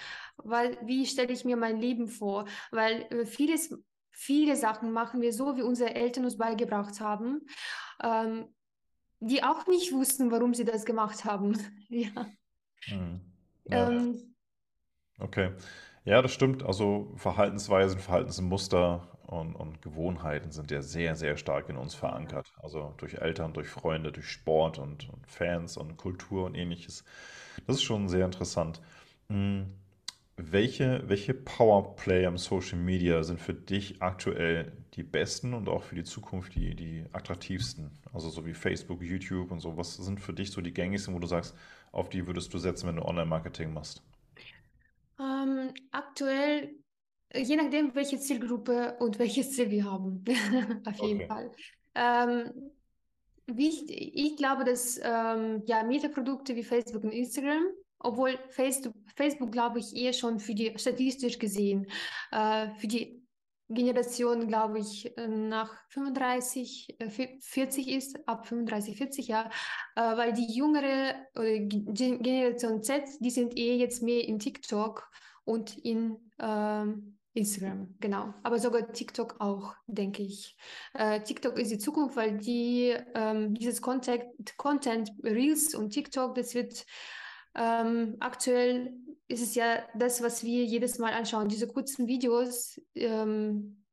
weil wie stelle ich mir mein Leben vor? Weil äh, vieles, viele Sachen machen wir so, wie unsere Eltern uns beigebracht haben, ähm, die auch nicht wussten, warum sie das gemacht haben. ja. Hm. ja. Ähm, okay. Ja, das stimmt. Also Verhaltensweisen, Verhaltensmuster und, und Gewohnheiten sind ja sehr, sehr stark in uns verankert. Also durch Eltern, durch Freunde, durch Sport und, und Fans und Kultur und ähnliches. Das ist schon sehr interessant. Hm. Welche, welche Powerplayer im Social Media sind für dich aktuell die besten und auch für die Zukunft die, die attraktivsten? Also so wie Facebook, YouTube und so. Was sind für dich so die gängigsten, wo du sagst, auf die würdest du setzen, wenn du Online-Marketing machst? Ähm, aktuell, je nachdem, welche Zielgruppe und welches Ziel wir haben. auf jeden okay. Fall. Ähm, ich, ich glaube, dass ähm, ja, Metaprodukte wie Facebook und Instagram obwohl Facebook, Facebook glaube ich, eher schon für die, statistisch gesehen, äh, für die Generation, glaube ich, äh, nach 35, 40 äh, ist, ab 35, 40 Jahre, äh, weil die jüngere oder Generation Z, die sind eher jetzt mehr in TikTok und in ähm, Instagram, genau. Aber sogar TikTok auch, denke ich. Äh, TikTok ist die Zukunft, weil die ähm, dieses Content, Content, Reels und TikTok, das wird ähm, aktuell ist es ja das, was wir jedes Mal anschauen. Diese kurzen Videos, ähm,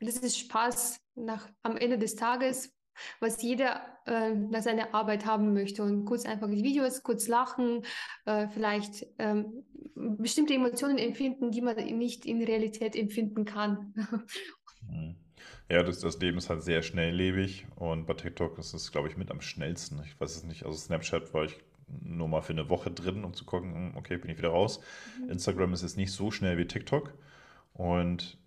das ist Spaß nach, am Ende des Tages, was jeder äh, nach seiner Arbeit haben möchte. Und kurz einfach die Videos, kurz lachen, äh, vielleicht ähm, bestimmte Emotionen empfinden, die man nicht in Realität empfinden kann. Mhm. Ja, das, das Leben ist halt sehr schnelllebig und bei TikTok ist es, glaube ich, mit am schnellsten. Ich weiß es nicht. Also Snapchat war ich nur mal für eine Woche drin, um zu gucken, hm, okay, bin ich wieder raus. Mhm. Instagram ist jetzt nicht so schnell wie TikTok und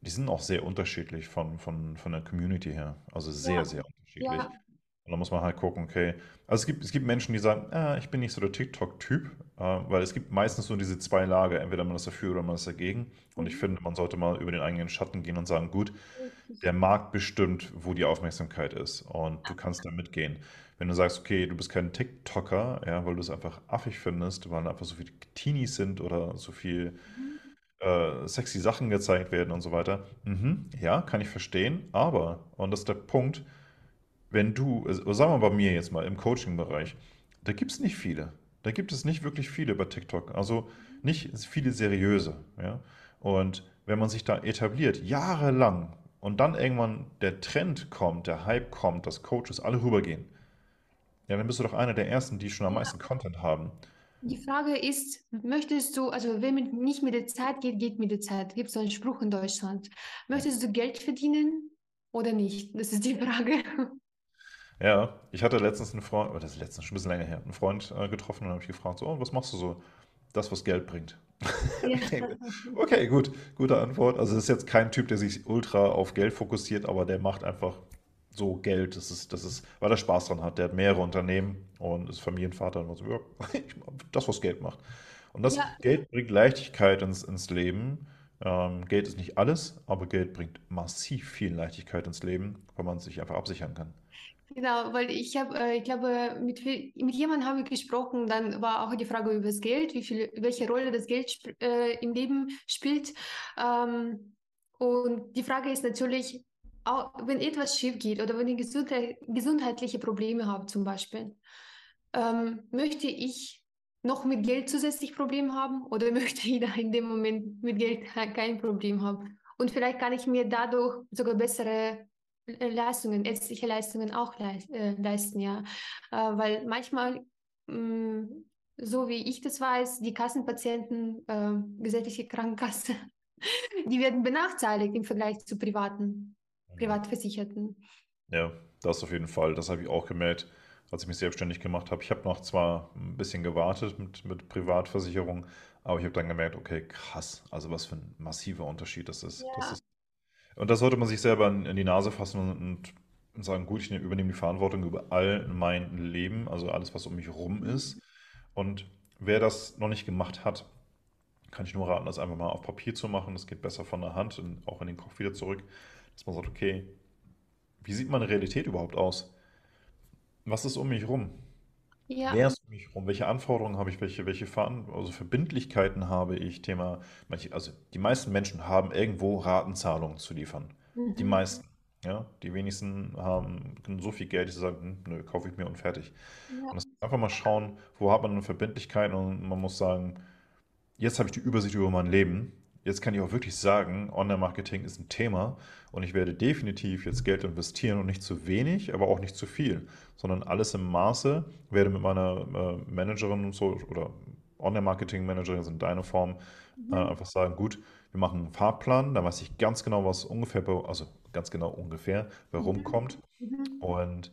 die sind auch sehr unterschiedlich von, von, von der Community her. Also sehr, ja. sehr unterschiedlich. Ja. Und da muss man halt gucken, okay. Also es gibt, es gibt Menschen, die sagen, ah, ich bin nicht so der TikTok-Typ, äh, weil es gibt meistens nur diese zwei Lager, entweder man ist dafür oder man ist dagegen. Und ich mhm. finde, man sollte mal über den eigenen Schatten gehen und sagen, gut, der Markt bestimmt, wo die Aufmerksamkeit ist und du kannst da mitgehen. Wenn du sagst, okay, du bist kein TikToker, ja, weil du es einfach affig findest, weil einfach so viele Teenies sind oder so viel mhm. äh, sexy Sachen gezeigt werden und so weiter. Mhm, ja, kann ich verstehen, aber, und das ist der Punkt, wenn du, also sagen wir bei mir jetzt mal im Coaching-Bereich, da gibt es nicht viele. Da gibt es nicht wirklich viele bei TikTok. Also nicht viele seriöse. Ja? Und wenn man sich da etabliert, jahrelang und dann irgendwann der Trend kommt, der Hype kommt, dass Coaches alle rübergehen, ja, dann bist du doch einer der Ersten, die schon am meisten Content haben. Die Frage ist, möchtest du, also wenn mit, nicht mit der Zeit geht, geht mit der Zeit. Gibt es so einen Spruch in Deutschland. Möchtest du Geld verdienen oder nicht? Das ist die Frage. Ja, ich hatte letztens einen Freund, oder das ist letztens schon ein bisschen länger her, einen Freund äh, getroffen und habe ich gefragt, so, was machst du so? Das, was Geld bringt. Ja. okay, okay, gut, gute Antwort. Also das ist jetzt kein Typ, der sich ultra auf Geld fokussiert, aber der macht einfach so Geld, das ist, das ist, weil er Spaß dran hat. Der hat mehrere Unternehmen und ist Familienvater und so, ja, das, was Geld macht. Und das Ja, Geld bringt Leichtigkeit ins, ins Leben. Ähm, Geld ist nicht alles, aber Geld bringt massiv viel Leichtigkeit ins Leben, weil man sich einfach absichern kann. Genau, weil ich habe, äh, ich glaube, mit, mit jemandem habe ich gesprochen, dann war auch die Frage über das Geld, wie viel, welche Rolle das Geld äh, im Leben spielt. Ähm, und die Frage ist natürlich, auch, wenn etwas schief geht oder wenn ich gesundheit, gesundheitliche Probleme habe zum Beispiel, ähm, möchte ich noch mit Geld zusätzlich Probleme haben oder möchte ich da in dem Moment mit Geld kein Problem haben? Und vielleicht kann ich mir dadurch sogar bessere äh, Leistungen, ärztliche Leistungen auch äh, leisten, ja. Äh, weil manchmal, mh, so wie ich das weiß, die Kassenpatienten, gesetzliche Krankenkasse, die werden benachteiligt im Vergleich zu privaten, Privatversicherten. Ja, das auf jeden Fall. Das habe ich auch gemerkt, als ich mich selbstständig gemacht habe. Ich habe noch zwar ein bisschen gewartet mit, mit Privatversicherung, aber ich habe dann gemerkt, okay, krass, also was für ein massiver Unterschied das ist. Das Ja, ist und da sollte man sich selber in, in die Nase fassen und, und sagen, gut, ich ne- übernehme die Verantwortung über all mein Leben, also alles, was um mich rum ist. Und wer das noch nicht gemacht hat, kann ich nur raten, das einfach mal auf Papier zu machen. Das geht besser von der Hand und auch in den Kopf wieder zurück, dass man sagt, okay, wie sieht meine Realität überhaupt aus? Was ist um mich rum? ja, Wer ist um mich rum? Welche Anforderungen habe ich? Welche, welche also Verbindlichkeiten habe ich? Thema, also die meisten Menschen haben irgendwo Ratenzahlungen zu liefern. Die mhm. meisten. Ja, die wenigsten haben so viel Geld, dass sie sagen, hm, nö, kaufe ich mir und fertig. Und Ja, das einfach mal schauen, wo hat man eine Verbindlichkeit und man muss sagen, Jetzt habe ich die Übersicht über mein Leben. Jetzt kann ich auch wirklich sagen, Online-Marketing ist ein Thema und ich werde definitiv jetzt Geld investieren und nicht zu wenig, aber auch nicht zu viel, sondern alles im Maße. Werde mit meiner äh, Managerin und so oder Online-Marketing-Managerin ist in deiner Form äh, mhm. einfach sagen, gut, wir machen einen Fahrplan, da weiß ich ganz genau, was ungefähr, also ganz genau ungefähr, bei Mhm. rumkommt. Mhm. Und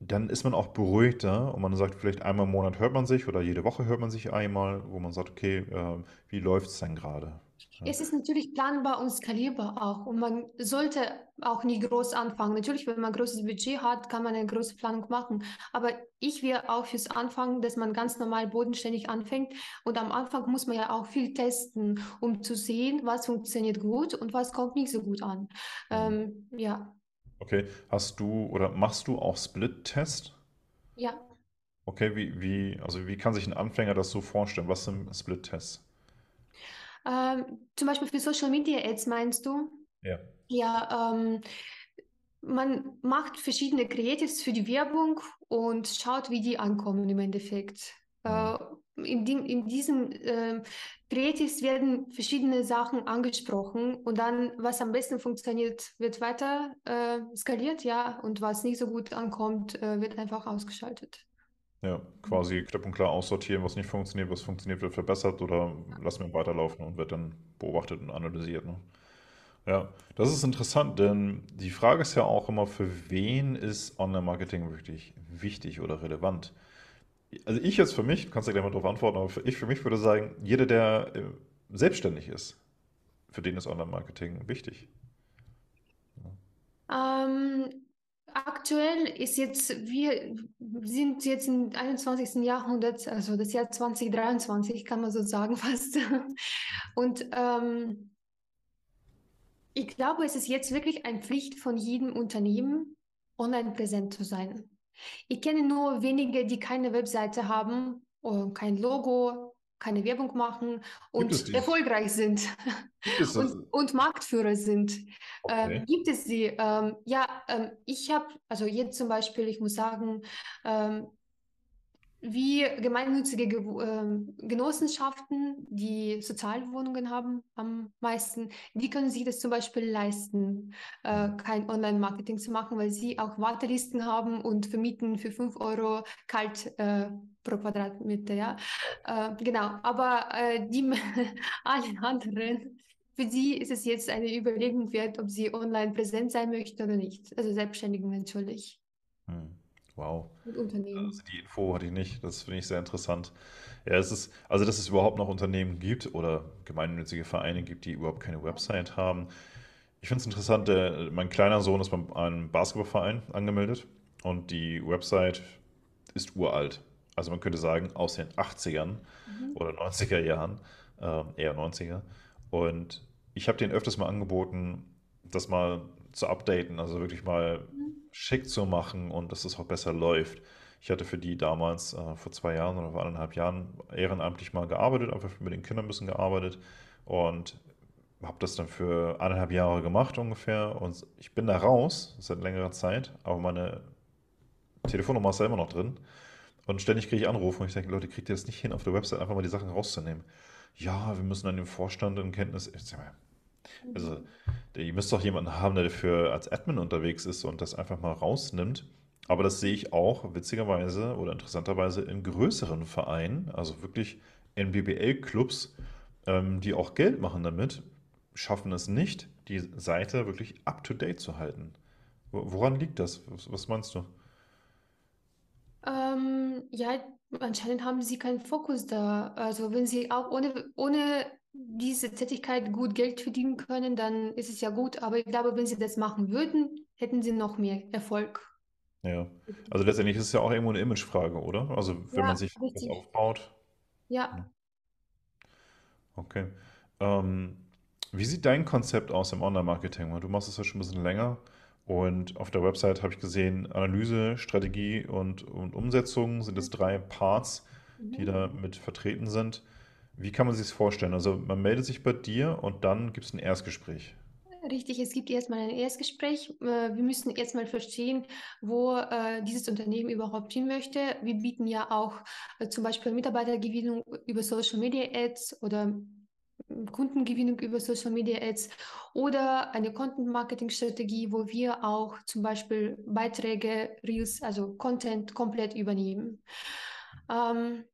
dann ist man auch beruhigter und man sagt, vielleicht einmal im Monat hört man sich oder jede Woche hört man sich einmal, wo man sagt, okay, äh, wie läuft es denn gerade? Es ist natürlich planbar und skalierbar auch. Und man sollte auch nicht groß anfangen. Natürlich, wenn man ein großes Budget hat, kann man eine große Planung machen. Aber ich wäre auch fürs Anfangen, dass man ganz normal bodenständig anfängt. Und am Anfang muss man ja auch viel testen, um zu sehen, was funktioniert gut und was kommt nicht so gut an. Hm. Ähm, ja, Okay, hast du oder machst du auch Split-Test? ja. Okay, wie, wie, also wie kann sich ein Anfänger das so vorstellen? Was sind Split-Tests? Ähm, zum Beispiel für Social Media Ads meinst du? Ja. Ja, ähm, man macht verschiedene Creatives für die Werbung und schaut, wie die ankommen im Endeffekt. Äh, in, die, in diesen ähm, Creatives werden verschiedene Sachen angesprochen und dann, was am besten funktioniert, wird weiter äh, skaliert, ja, und was nicht so gut ankommt, äh, wird einfach ausgeschaltet. Ja, quasi klipp und klar aussortieren, was nicht funktioniert, was funktioniert, wird verbessert oder lassen wir weiterlaufen und wird dann beobachtet und analysiert, ne? Ja, das ist interessant, denn die Frage ist ja auch immer, für wen ist Online-Marketing wirklich wichtig oder relevant? Also ich jetzt für mich, du kannst ja gleich mal darauf antworten, aber für, ich für mich würde sagen, jeder, der äh, selbstständig ist, für den ist Online-Marketing wichtig. Ähm, aktuell ist jetzt, wir sind jetzt im einundzwanzigsten Jahrhundert, also das Jahr 2023, kann man so sagen fast. Und ähm, ich glaube, es ist jetzt wirklich eine Pflicht von jedem Unternehmen, online präsent zu sein. Ich kenne nur wenige, die keine Webseite haben, kein Logo, keine Werbung machen und erfolgreich sind und, und Marktführer sind. Okay. Ähm, gibt es sie? Ähm, ja, ähm, ich habe, also jetzt zum Beispiel, ich muss sagen, ähm, wie gemeinnützige Ge äh, Genossenschaften, die Sozialwohnungen haben am meisten, die können sich das zum Beispiel leisten, äh, kein Online-Marketing zu machen, weil sie auch Wartelisten haben und vermieten für 5 Euro kalt äh, pro Quadratmeter. Ja? Äh, genau, aber äh, die alle anderen, für sie ist es jetzt eine Überlegung wert, ob sie online präsent sein möchten oder nicht. Also Selbstständigen natürlich. Hm. Wow. Und Unternehmen. Also die Info hatte ich nicht. Das finde ich sehr interessant. Ja, es ist, also dass es überhaupt noch Unternehmen gibt oder gemeinnützige Vereine gibt, die überhaupt keine Website haben. Ich finde es interessant, der, mein kleiner Sohn ist beim einem Basketballverein angemeldet und die Website ist uralt. Also man könnte sagen aus den 80ern Mhm. oder 90er Jahren, ähm, eher 90er. Und ich habe denen öfters mal angeboten, das mal zu updaten, also wirklich mal Mhm. Schick zu machen und dass es auch besser läuft. Ich hatte für die damals äh, vor zwei Jahren oder vor anderthalb Jahren ehrenamtlich mal gearbeitet, einfach mit den Kindern ein bisschen gearbeitet und habe das dann für eineinhalb Jahre gemacht ungefähr und ich bin da raus seit längerer Zeit, aber meine Telefonnummer ist da immer noch drin und ständig kriege ich Anrufe und ich denke, Leute, kriegt ihr das nicht hin, auf der Website einfach mal die Sachen rauszunehmen? Ja, wir müssen dann den Vorstand in Kenntnis. Sag mal, also, ihr müsst doch jemanden haben, der dafür als Admin unterwegs ist und das einfach mal rausnimmt. Aber das sehe ich auch witzigerweise oder interessanterweise in größeren Vereinen, also wirklich NBBL-Clubs, ähm, die auch Geld machen damit, schaffen es nicht, die Seite wirklich up-to-date zu halten. Wo- Woran liegt das? Was, was meinst du? Ähm, ja, anscheinend haben sie keinen Fokus da. Also wenn sie auch ohne, ohne diese Tätigkeit gut Geld verdienen können, dann ist es ja gut. Aber ich glaube, wenn sie das machen würden, hätten sie noch mehr Erfolg. Ja, also letztendlich ist es ja auch irgendwo eine Imagefrage, oder? Also wenn man Ja, sich was richtig. aufbaut. Ja. Okay. Ähm, wie sieht dein Konzept aus im Online-Marketing? Du machst es ja schon ein bisschen länger und auf der Website habe ich gesehen, Analyse, Strategie und, und Umsetzung sind es drei Parts, die Mhm. da mit vertreten sind. Wie kann man sich das vorstellen? Also man meldet sich bei dir und dann gibt es ein Erstgespräch. Richtig, es gibt erstmal ein Erstgespräch. Äh, Wir müssen erstmal verstehen, wo äh, dieses Unternehmen überhaupt hin möchte. Wir bieten ja auch äh, zum Beispiel Mitarbeitergewinnung über Social Media Ads oder mm, Kundengewinnung über Social Media Ads oder eine Content Marketing Strategie, wo wir auch zum Beispiel Beiträge, Reels, also Content komplett übernehmen. Ähm,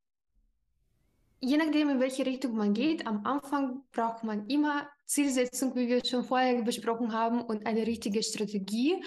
Je nachdem, in welche Richtung man geht, am Anfang braucht man immer Zielsetzung, wie wir schon vorher besprochen haben, und eine richtige Strategie,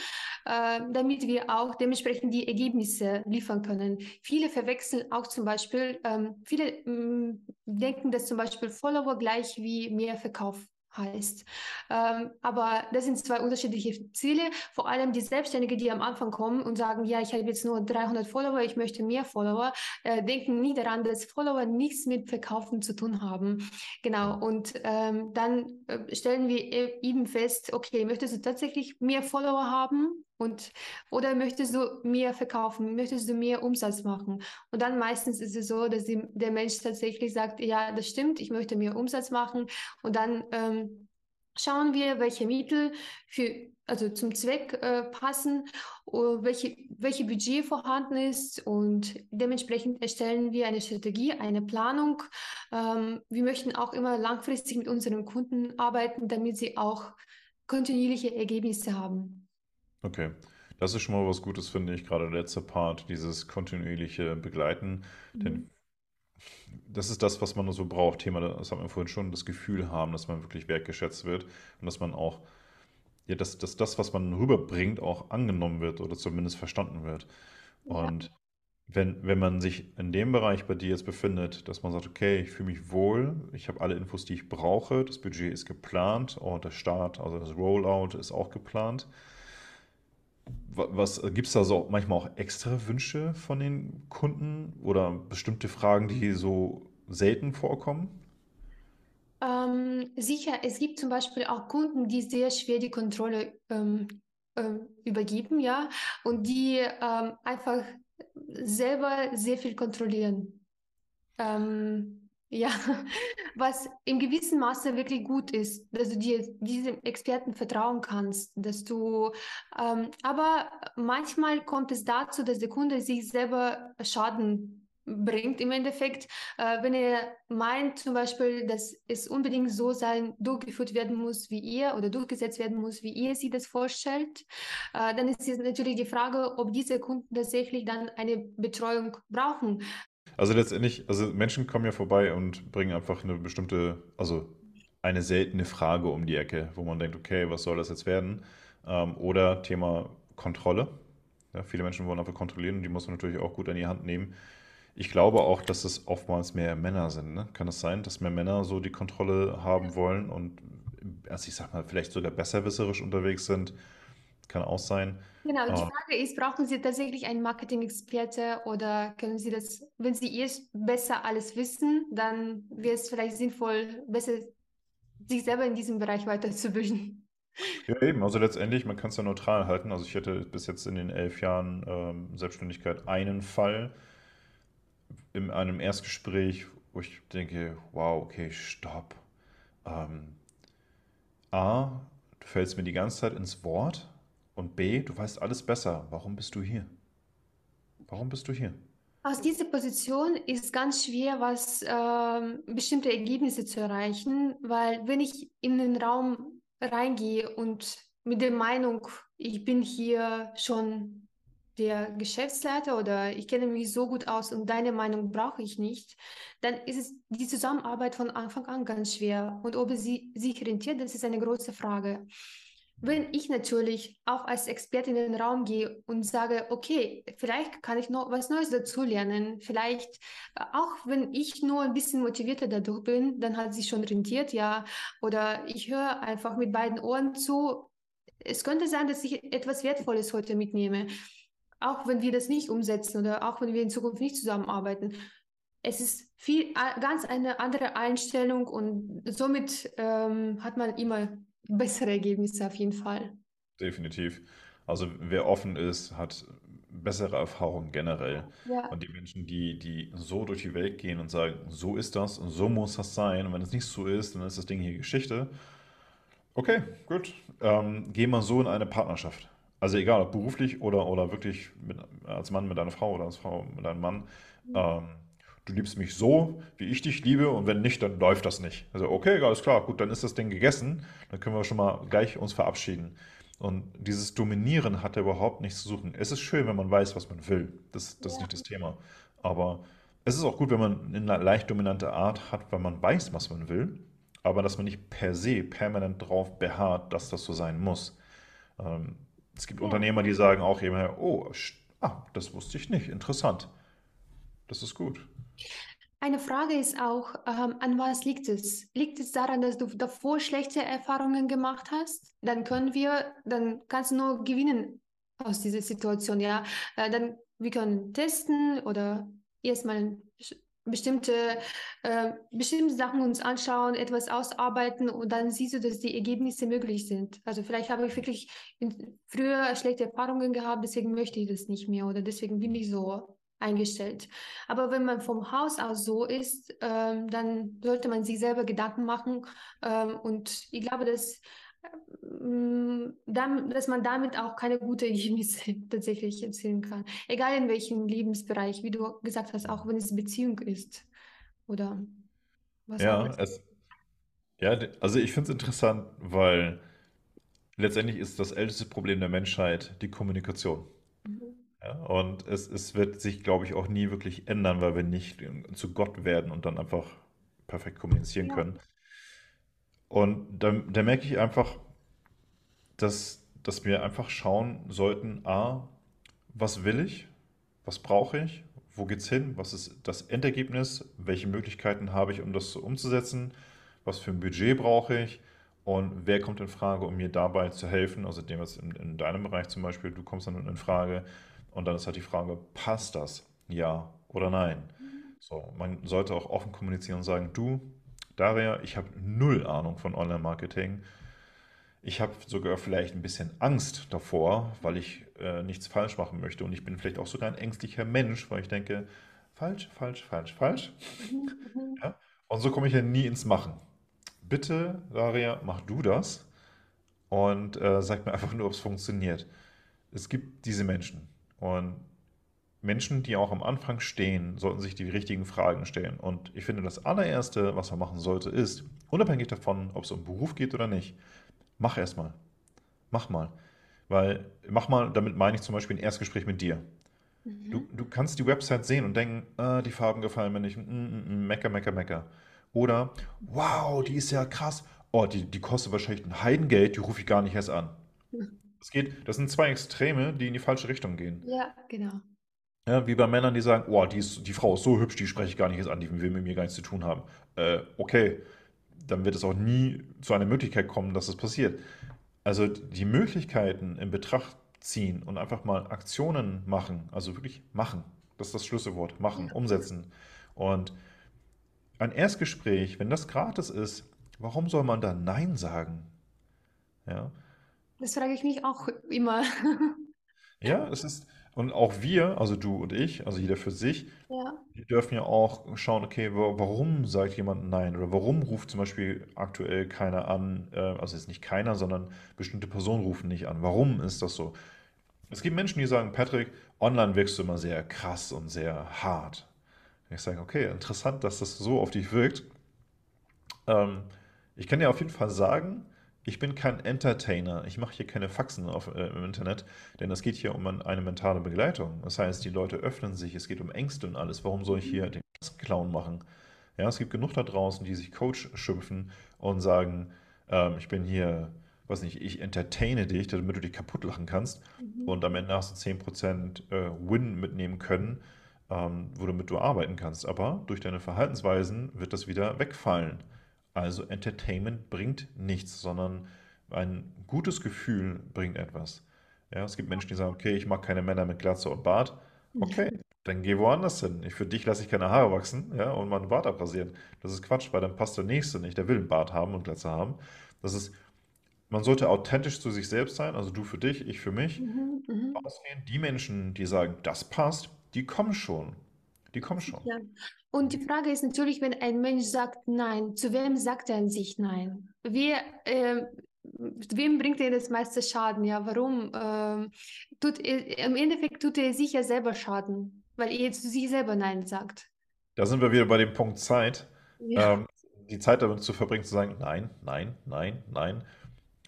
äh, damit wir auch dementsprechend die Ergebnisse liefern können. Viele verwechseln auch zum Beispiel, ähm, viele mh, denken, dass zum Beispiel Follower gleich wie mehr Verkauf heißt. Ähm, aber das sind zwei unterschiedliche Ziele. Vor allem die Selbstständigen, die am Anfang kommen und sagen, ja, ich habe jetzt nur 300 Follower, ich möchte mehr Follower äh, denken nie daran, dass Follower nichts mit Verkaufen zu tun haben. Genau, und ähm, dann äh, stellen wir e- eben fest, okay, möchtest du tatsächlich mehr Follower haben? Und, oder möchtest du mehr verkaufen? Möchtest du mehr Umsatz machen? Und dann meistens ist es so, dass die, der Mensch tatsächlich sagt, ja, das stimmt, ich möchte mehr Umsatz machen. Und dann ähm, schauen wir, welche Mittel für, also zum Zweck äh, passen uh, welche, welche Budget vorhanden ist und dementsprechend erstellen wir eine Strategie, eine Planung. Ähm, wir möchten auch immer langfristig mit unseren Kunden arbeiten, damit sie auch kontinuierliche Ergebnisse haben. Okay, das ist schon mal was Gutes, finde ich, gerade der letzte Part, dieses kontinuierliche Begleiten. Mhm. Denn das ist das, was man so braucht. Thema, das haben wir vorhin schon, das Gefühl haben, dass man wirklich wertgeschätzt wird und dass man auch, ja, dass, dass das, was man rüberbringt, auch angenommen wird oder zumindest verstanden wird. Ja, Und wenn, wenn man sich in dem Bereich bei dir jetzt befindet, dass man sagt, okay, ich fühle mich wohl, ich habe alle Infos, die ich brauche, das Budget ist geplant und der Start, also das Rollout ist auch geplant. Wa- Was gibt es da so manchmal auch extra Wünsche von den Kunden oder bestimmte Fragen, die so selten vorkommen? ähm, sicher, es gibt zum Beispiel auch Kunden, die sehr schwer die Kontrolle ähm, ähm, übergeben, ja, und die ähm, einfach selber sehr viel kontrollieren. Ähm, ja, was im gewissen Maße wirklich gut ist, dass du dir diesem Experten vertrauen kannst, dass du, ähm, aber manchmal kommt es dazu, dass der Kunde sich selber Schaden bringt im Endeffekt. Äh, wenn er meint zum Beispiel, dass es unbedingt so sein, durchgeführt werden muss, wie ihr oder durchgesetzt werden muss, wie ihr sie das vorstellt, äh, dann ist jetzt natürlich die Frage, ob diese Kunden tatsächlich dann eine Betreuung brauchen. Also letztendlich, also Menschen kommen ja vorbei und bringen einfach eine bestimmte, also eine seltene Frage um die Ecke, wo man denkt, okay, was soll das jetzt werden? Ähm, oder Thema Kontrolle. Ja, viele Menschen wollen einfach kontrollieren und die muss man natürlich auch gut an die Hand nehmen. Ich glaube auch, dass es oftmals mehr Männer sind. Ne? Kann es sein, dass mehr Männer so die Kontrolle haben wollen und, also ich sag mal, vielleicht sogar besserwisserisch unterwegs sind? Kann auch sein. Genau, die ah. Frage ist, brauchen Sie tatsächlich einen Marketing-Experte oder können Sie das, wenn Sie erst besser alles wissen, dann wäre es vielleicht sinnvoll, besser sich selber in diesem Bereich weiterzubilden. Ja, eben. Also letztendlich, man kann es ja neutral halten. Also ich hatte bis jetzt in den elf Jahren ähm, Selbstständigkeit einen Fall in einem Erstgespräch, wo ich denke, wow, okay, stopp. Ähm, A, du fällst mir die ganze Zeit ins Wort und B, du weißt alles besser. Warum bist du hier? Warum bist du hier? Aus dieser Position ist ganz schwer, was äh, bestimmte Ergebnisse zu erreichen, weil wenn ich in den Raum reingehe und mit der Meinung, ich bin hier schon der Geschäftsleiter oder ich kenne mich so gut aus und deine Meinung brauche ich nicht, dann ist es die Zusammenarbeit von Anfang an ganz schwer. Und ob sie, sich rentiert, das ist eine große Frage. Wenn ich natürlich auch als Expertin in den Raum gehe und sage, okay, vielleicht kann ich noch was Neues dazulernen, vielleicht äh, auch wenn ich nur ein bisschen motivierter dadurch bin, dann hat sich schon rentiert, ja. Oder ich höre einfach mit beiden Ohren zu. Es könnte sein, dass ich etwas Wertvolles heute mitnehme, auch wenn wir das nicht umsetzen oder auch wenn wir in Zukunft nicht zusammenarbeiten. Es ist viel, ganz eine andere Einstellung und somit ähm, hat man immer bessere Ergebnisse auf jeden Fall. Definitiv. Also wer offen ist, hat bessere Erfahrungen generell. Ja. Und die Menschen, die, die so durch die Welt gehen und sagen, so ist das und so muss das sein, und wenn es nicht so ist, dann ist das Ding hier Geschichte. Okay, gut. Ähm, geh mal so in eine Partnerschaft. Also egal, ob beruflich oder, oder wirklich mit, als Mann mit einer Frau oder als Frau mit einem Mann. Mhm. Ähm, du liebst mich so, wie ich dich liebe und wenn nicht, dann läuft das nicht. Also okay, alles klar, gut, dann ist das Ding gegessen, dann können wir schon mal gleich uns verabschieden. Und dieses Dominieren hat ja überhaupt nichts zu suchen. Es ist schön, wenn man weiß, was man will. Das, das ja. ist nicht das Thema. Aber es ist auch gut, wenn man eine leicht dominante Art hat, weil man weiß, was man will, aber dass man nicht per se permanent darauf beharrt, dass das so sein muss. Ähm, es gibt ja. Unternehmer, die sagen auch eben, oh, ah, das wusste ich nicht, interessant. Das ist gut. Eine Frage ist auch, ähm, an was liegt es? Liegt es daran, dass du davor schlechte Erfahrungen gemacht hast? Dann können wir, dann kannst du nur gewinnen aus dieser Situation, ja. Äh, dann wir können testen oder erstmal bestimmte, äh, bestimmte Sachen uns anschauen, etwas ausarbeiten und dann siehst du, dass die Ergebnisse möglich sind. Also vielleicht habe ich wirklich früher schlechte Erfahrungen gehabt, deswegen möchte ich das nicht mehr oder deswegen bin ich so eingestellt. Aber wenn man vom Haus aus so ist, ähm, dann sollte man sich selber Gedanken machen. Ähm, und ich glaube, dass, ähm, dass man damit auch keine gute Ergebnisse tatsächlich erzielen kann. Egal in welchem Lebensbereich, wie du gesagt hast, auch wenn es Beziehung ist oder was ja, es, ja, also ich finde es interessant, weil letztendlich ist das älteste Problem der Menschheit die Kommunikation. Mhm. Ja, und es, es wird sich, glaube ich, auch nie wirklich ändern, weil wir nicht zu Gott werden und dann einfach perfekt kommunizieren Ja. können. Und da, da merke ich einfach, dass, dass wir einfach schauen sollten, A, was will ich? Was brauche ich? Wo geht's hin? Was ist das Endergebnis? Welche Möglichkeiten habe ich, um das so umzusetzen? Was für ein Budget brauche ich? Und wer kommt in Frage, um mir dabei zu helfen? Also dem jetzt in, in deinem Bereich zum Beispiel, du kommst dann in Frage, und dann ist halt die Frage, passt das? Ja oder nein? So, man sollte auch offen kommunizieren und sagen, du, Daria, ich habe null Ahnung von Online-Marketing. Ich habe sogar vielleicht ein bisschen Angst davor, weil ich äh, nichts falsch machen möchte. Und ich bin vielleicht auch sogar ein ängstlicher Mensch, weil ich denke, falsch, falsch, falsch, falsch. ja? Und so komme ich ja nie ins Machen. Bitte, Daria, mach du das und äh, sag mir einfach nur, ob es funktioniert. Es gibt diese Menschen. Und Menschen, die auch am Anfang stehen, sollten sich die richtigen Fragen stellen. Und ich finde, das allererste, was man machen sollte, ist, unabhängig davon, ob es um Beruf geht oder nicht, mach erstmal. Mach mal. Weil, mach mal, damit meine ich zum Beispiel ein Erstgespräch mit dir. Du, Mhm. du kannst die Website sehen und denken, ah, die Farben gefallen mir nicht, mm, mm, mm, mecker, mecker, mecker. Oder, wow, die ist ja krass. Oh, die, die kostet wahrscheinlich ein Heidengeld, die rufe ich gar nicht erst an. Das geht, das sind zwei Extreme, die in die falsche Richtung gehen. Ja, genau. Ja, wie bei Männern, die sagen, oh, die ist, die Frau ist so hübsch, die spreche ich gar nicht erst an, die will mit mir gar nichts zu tun haben. Äh, okay, dann wird es auch nie zu einer Möglichkeit kommen, dass das passiert. Also die Möglichkeiten in Betracht ziehen und einfach mal Aktionen machen, also wirklich machen, das ist das Schlüsselwort, machen, Ja. umsetzen. Und ein Erstgespräch, wenn das gratis ist, warum soll man da Nein sagen? Ja, Das frage ich mich auch immer. ja, es ist, und auch wir, also du und ich, also jeder für sich, Ja. Wir dürfen ja auch schauen, okay, wa- warum sagt jemand nein oder warum ruft zum Beispiel aktuell keiner an, äh, also jetzt nicht keiner, sondern bestimmte Personen rufen nicht an. Warum ist das so? Es gibt Menschen, die sagen, Patrick, online wirkst du immer sehr krass und sehr hart. Und ich sage, okay, interessant, dass das so auf dich wirkt. Ähm, ich kann dir auf jeden Fall sagen, ich bin kein Entertainer. Ich mache hier keine Faxen auf, äh, im Internet, denn es geht hier um ein- eine mentale Begleitung. Das heißt, die Leute öffnen sich, es geht um Ängste und alles. Warum soll ich hier den Clown machen? Ja, es gibt genug da draußen, die sich Coach schimpfen und sagen, ähm, ich bin hier, weiß nicht, ich entertaine dich, damit du dich kaputt lachen kannst. Mhm. Und am Ende hast du 10% äh, Win mitnehmen können, ähm, womit du arbeiten kannst. Aber durch deine Verhaltensweisen wird das wieder wegfallen. Also Entertainment bringt nichts, sondern ein gutes Gefühl bringt etwas. Ja, es gibt Menschen, die sagen, okay, ich mag keine Männer mit Glatze und Bart. Okay, dann geh woanders hin. Ich, für dich lasse ich keine Haare wachsen, ja, und meinen Bart abrasieren. Das ist Quatsch, weil dann passt der Nächste nicht. Der will einen Bart haben und Glatze haben. Das ist, man sollte authentisch zu sich selbst sein, also du für dich, ich für mich. Mhm. Mhm. Ausgehen. Die Menschen, die sagen, das passt, die kommen schon. Die kommen schon. Ja. Und die Frage ist natürlich, wenn ein Mensch sagt Nein, zu wem sagt er an sich Nein? Wer, ähm, wem bringt er das meiste Schaden? Ja, warum? Ähm, tut er, im Endeffekt tut er sich ja selber Schaden, weil er zu sich selber Nein sagt. Da sind wir wieder bei dem Punkt Zeit. Ja. Ähm, die Zeit damit zu verbringen, zu sagen, nein, nein, nein, nein.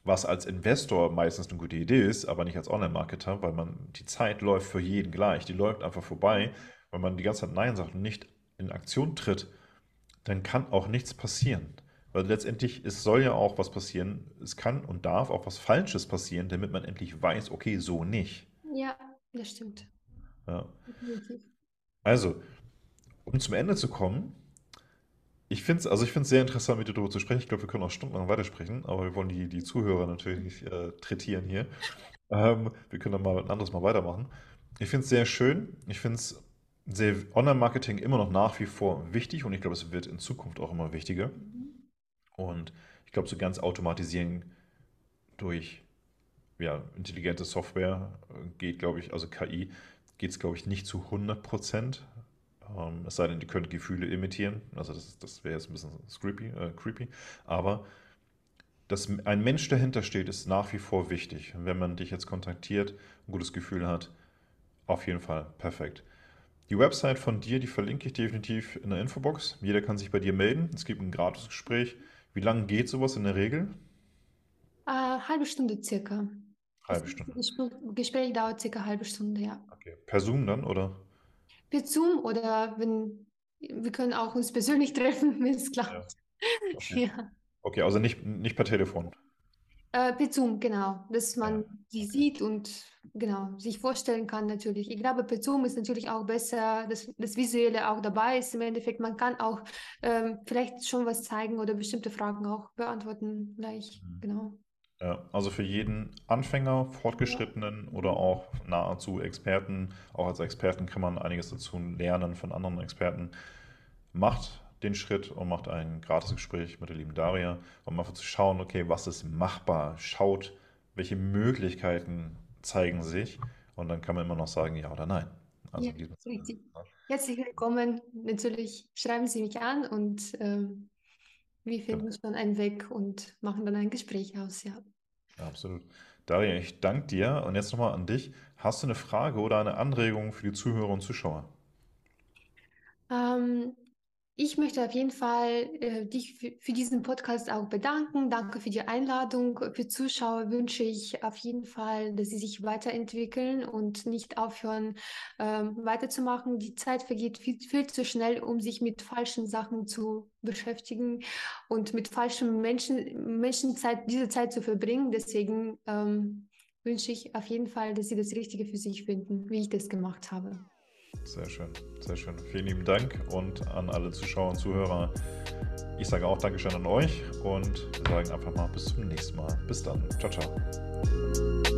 Was als Investor meistens eine gute Idee ist, aber nicht als Online-Marketer, weil man die Zeit läuft für jeden gleich. Die läuft einfach vorbei. Wenn man die ganze Zeit Nein sagt und nicht in Aktion tritt, dann kann auch nichts passieren. Weil letztendlich, es soll ja auch was passieren. Es kann und darf auch was Falsches passieren, damit man endlich weiß, okay, so nicht. Ja, das stimmt. Ja. Also, um zum Ende zu kommen, ich finde es also ich find's sehr interessant, mit dir darüber zu sprechen. Ich glaube, wir können auch stundenlang weitersprechen, aber wir wollen die, die Zuhörer natürlich nicht äh, trätieren hier. Ähm, wir können dann mal ein anderes Mal weitermachen. Ich finde es sehr schön. Ich finde es Online-Marketing immer noch nach wie vor wichtig und ich glaube, es wird in Zukunft auch immer wichtiger. Und ich glaube, so ganz automatisieren durch ja, intelligente Software geht, glaube ich, also KI, geht es, glaube ich, nicht zu 100 Prozent. Ähm, es sei denn, die können Gefühle imitieren. Also das, das wäre jetzt ein bisschen creepy, äh, creepy. Aber dass ein Mensch dahinter steht, ist nach wie vor wichtig. Wenn man dich jetzt kontaktiert, ein gutes Gefühl hat, auf jeden Fall perfekt. Die Website von dir, die verlinke ich definitiv in der Infobox. Jeder kann sich bei dir melden. Es gibt ein Gratisgespräch. Wie lange geht sowas in der Regel? Äh, halbe Stunde circa. Das Halbe Stunde. Gespr- Gespräch dauert circa eine halbe Stunde, ja. Okay. Per Zoom dann, oder? Per Zoom oder wenn wir können auch uns persönlich treffen, wenn es Ja. klappt. Okay. Ja. Okay, also nicht, nicht per Telefon. Äh, per Zoom, genau, dass Ja, man die okay. sieht und genau sich vorstellen kann natürlich. Ich glaube, per Zoom ist natürlich auch besser, dass das Visuelle auch dabei ist. Im Endeffekt, man kann auch ähm, vielleicht schon was zeigen oder bestimmte Fragen auch beantworten gleich. Mhm. Genau. Ja, also für jeden Anfänger, Ja. Fortgeschrittenen oder auch nahezu Experten, auch als Experten kann man einiges dazu lernen von anderen Experten. Macht den Schritt und macht ein Gratisgespräch mit der lieben Daria, um einfach zu schauen, okay, was ist machbar? Schaut, welche Möglichkeiten zeigen sich und dann kann man immer noch sagen, ja oder nein. Also Ja, richtig. Herzlich willkommen. Natürlich schreiben Sie mich an und ähm, wir Genau. finden schon einen Weg und machen dann ein Gespräch aus, ja. Ja, absolut. Daria, ich danke dir und jetzt nochmal an dich. Hast du eine Frage oder eine Anregung für die Zuhörer und Zuschauer? Ähm, ich möchte auf jeden Fall äh, dich für, für, diesen Podcast auch bedanken. Danke für die Einladung. Für Zuschauer wünsche ich auf jeden Fall, dass sie sich weiterentwickeln und nicht aufhören, ähm, weiterzumachen. Die Zeit vergeht viel, viel zu schnell, um sich mit falschen Sachen zu beschäftigen und mit falschen Menschen, Menschen Zeit, diese Zeit zu verbringen. Deswegen ähm, wünsche ich auf jeden Fall, dass sie das Richtige für sich finden, wie ich das gemacht habe. Sehr schön, sehr schön. Vielen lieben Dank und an alle Zuschauer und Zuhörer. Ich sage auch Dankeschön an euch und wir sagen einfach mal bis zum nächsten Mal. Bis dann. Ciao, ciao.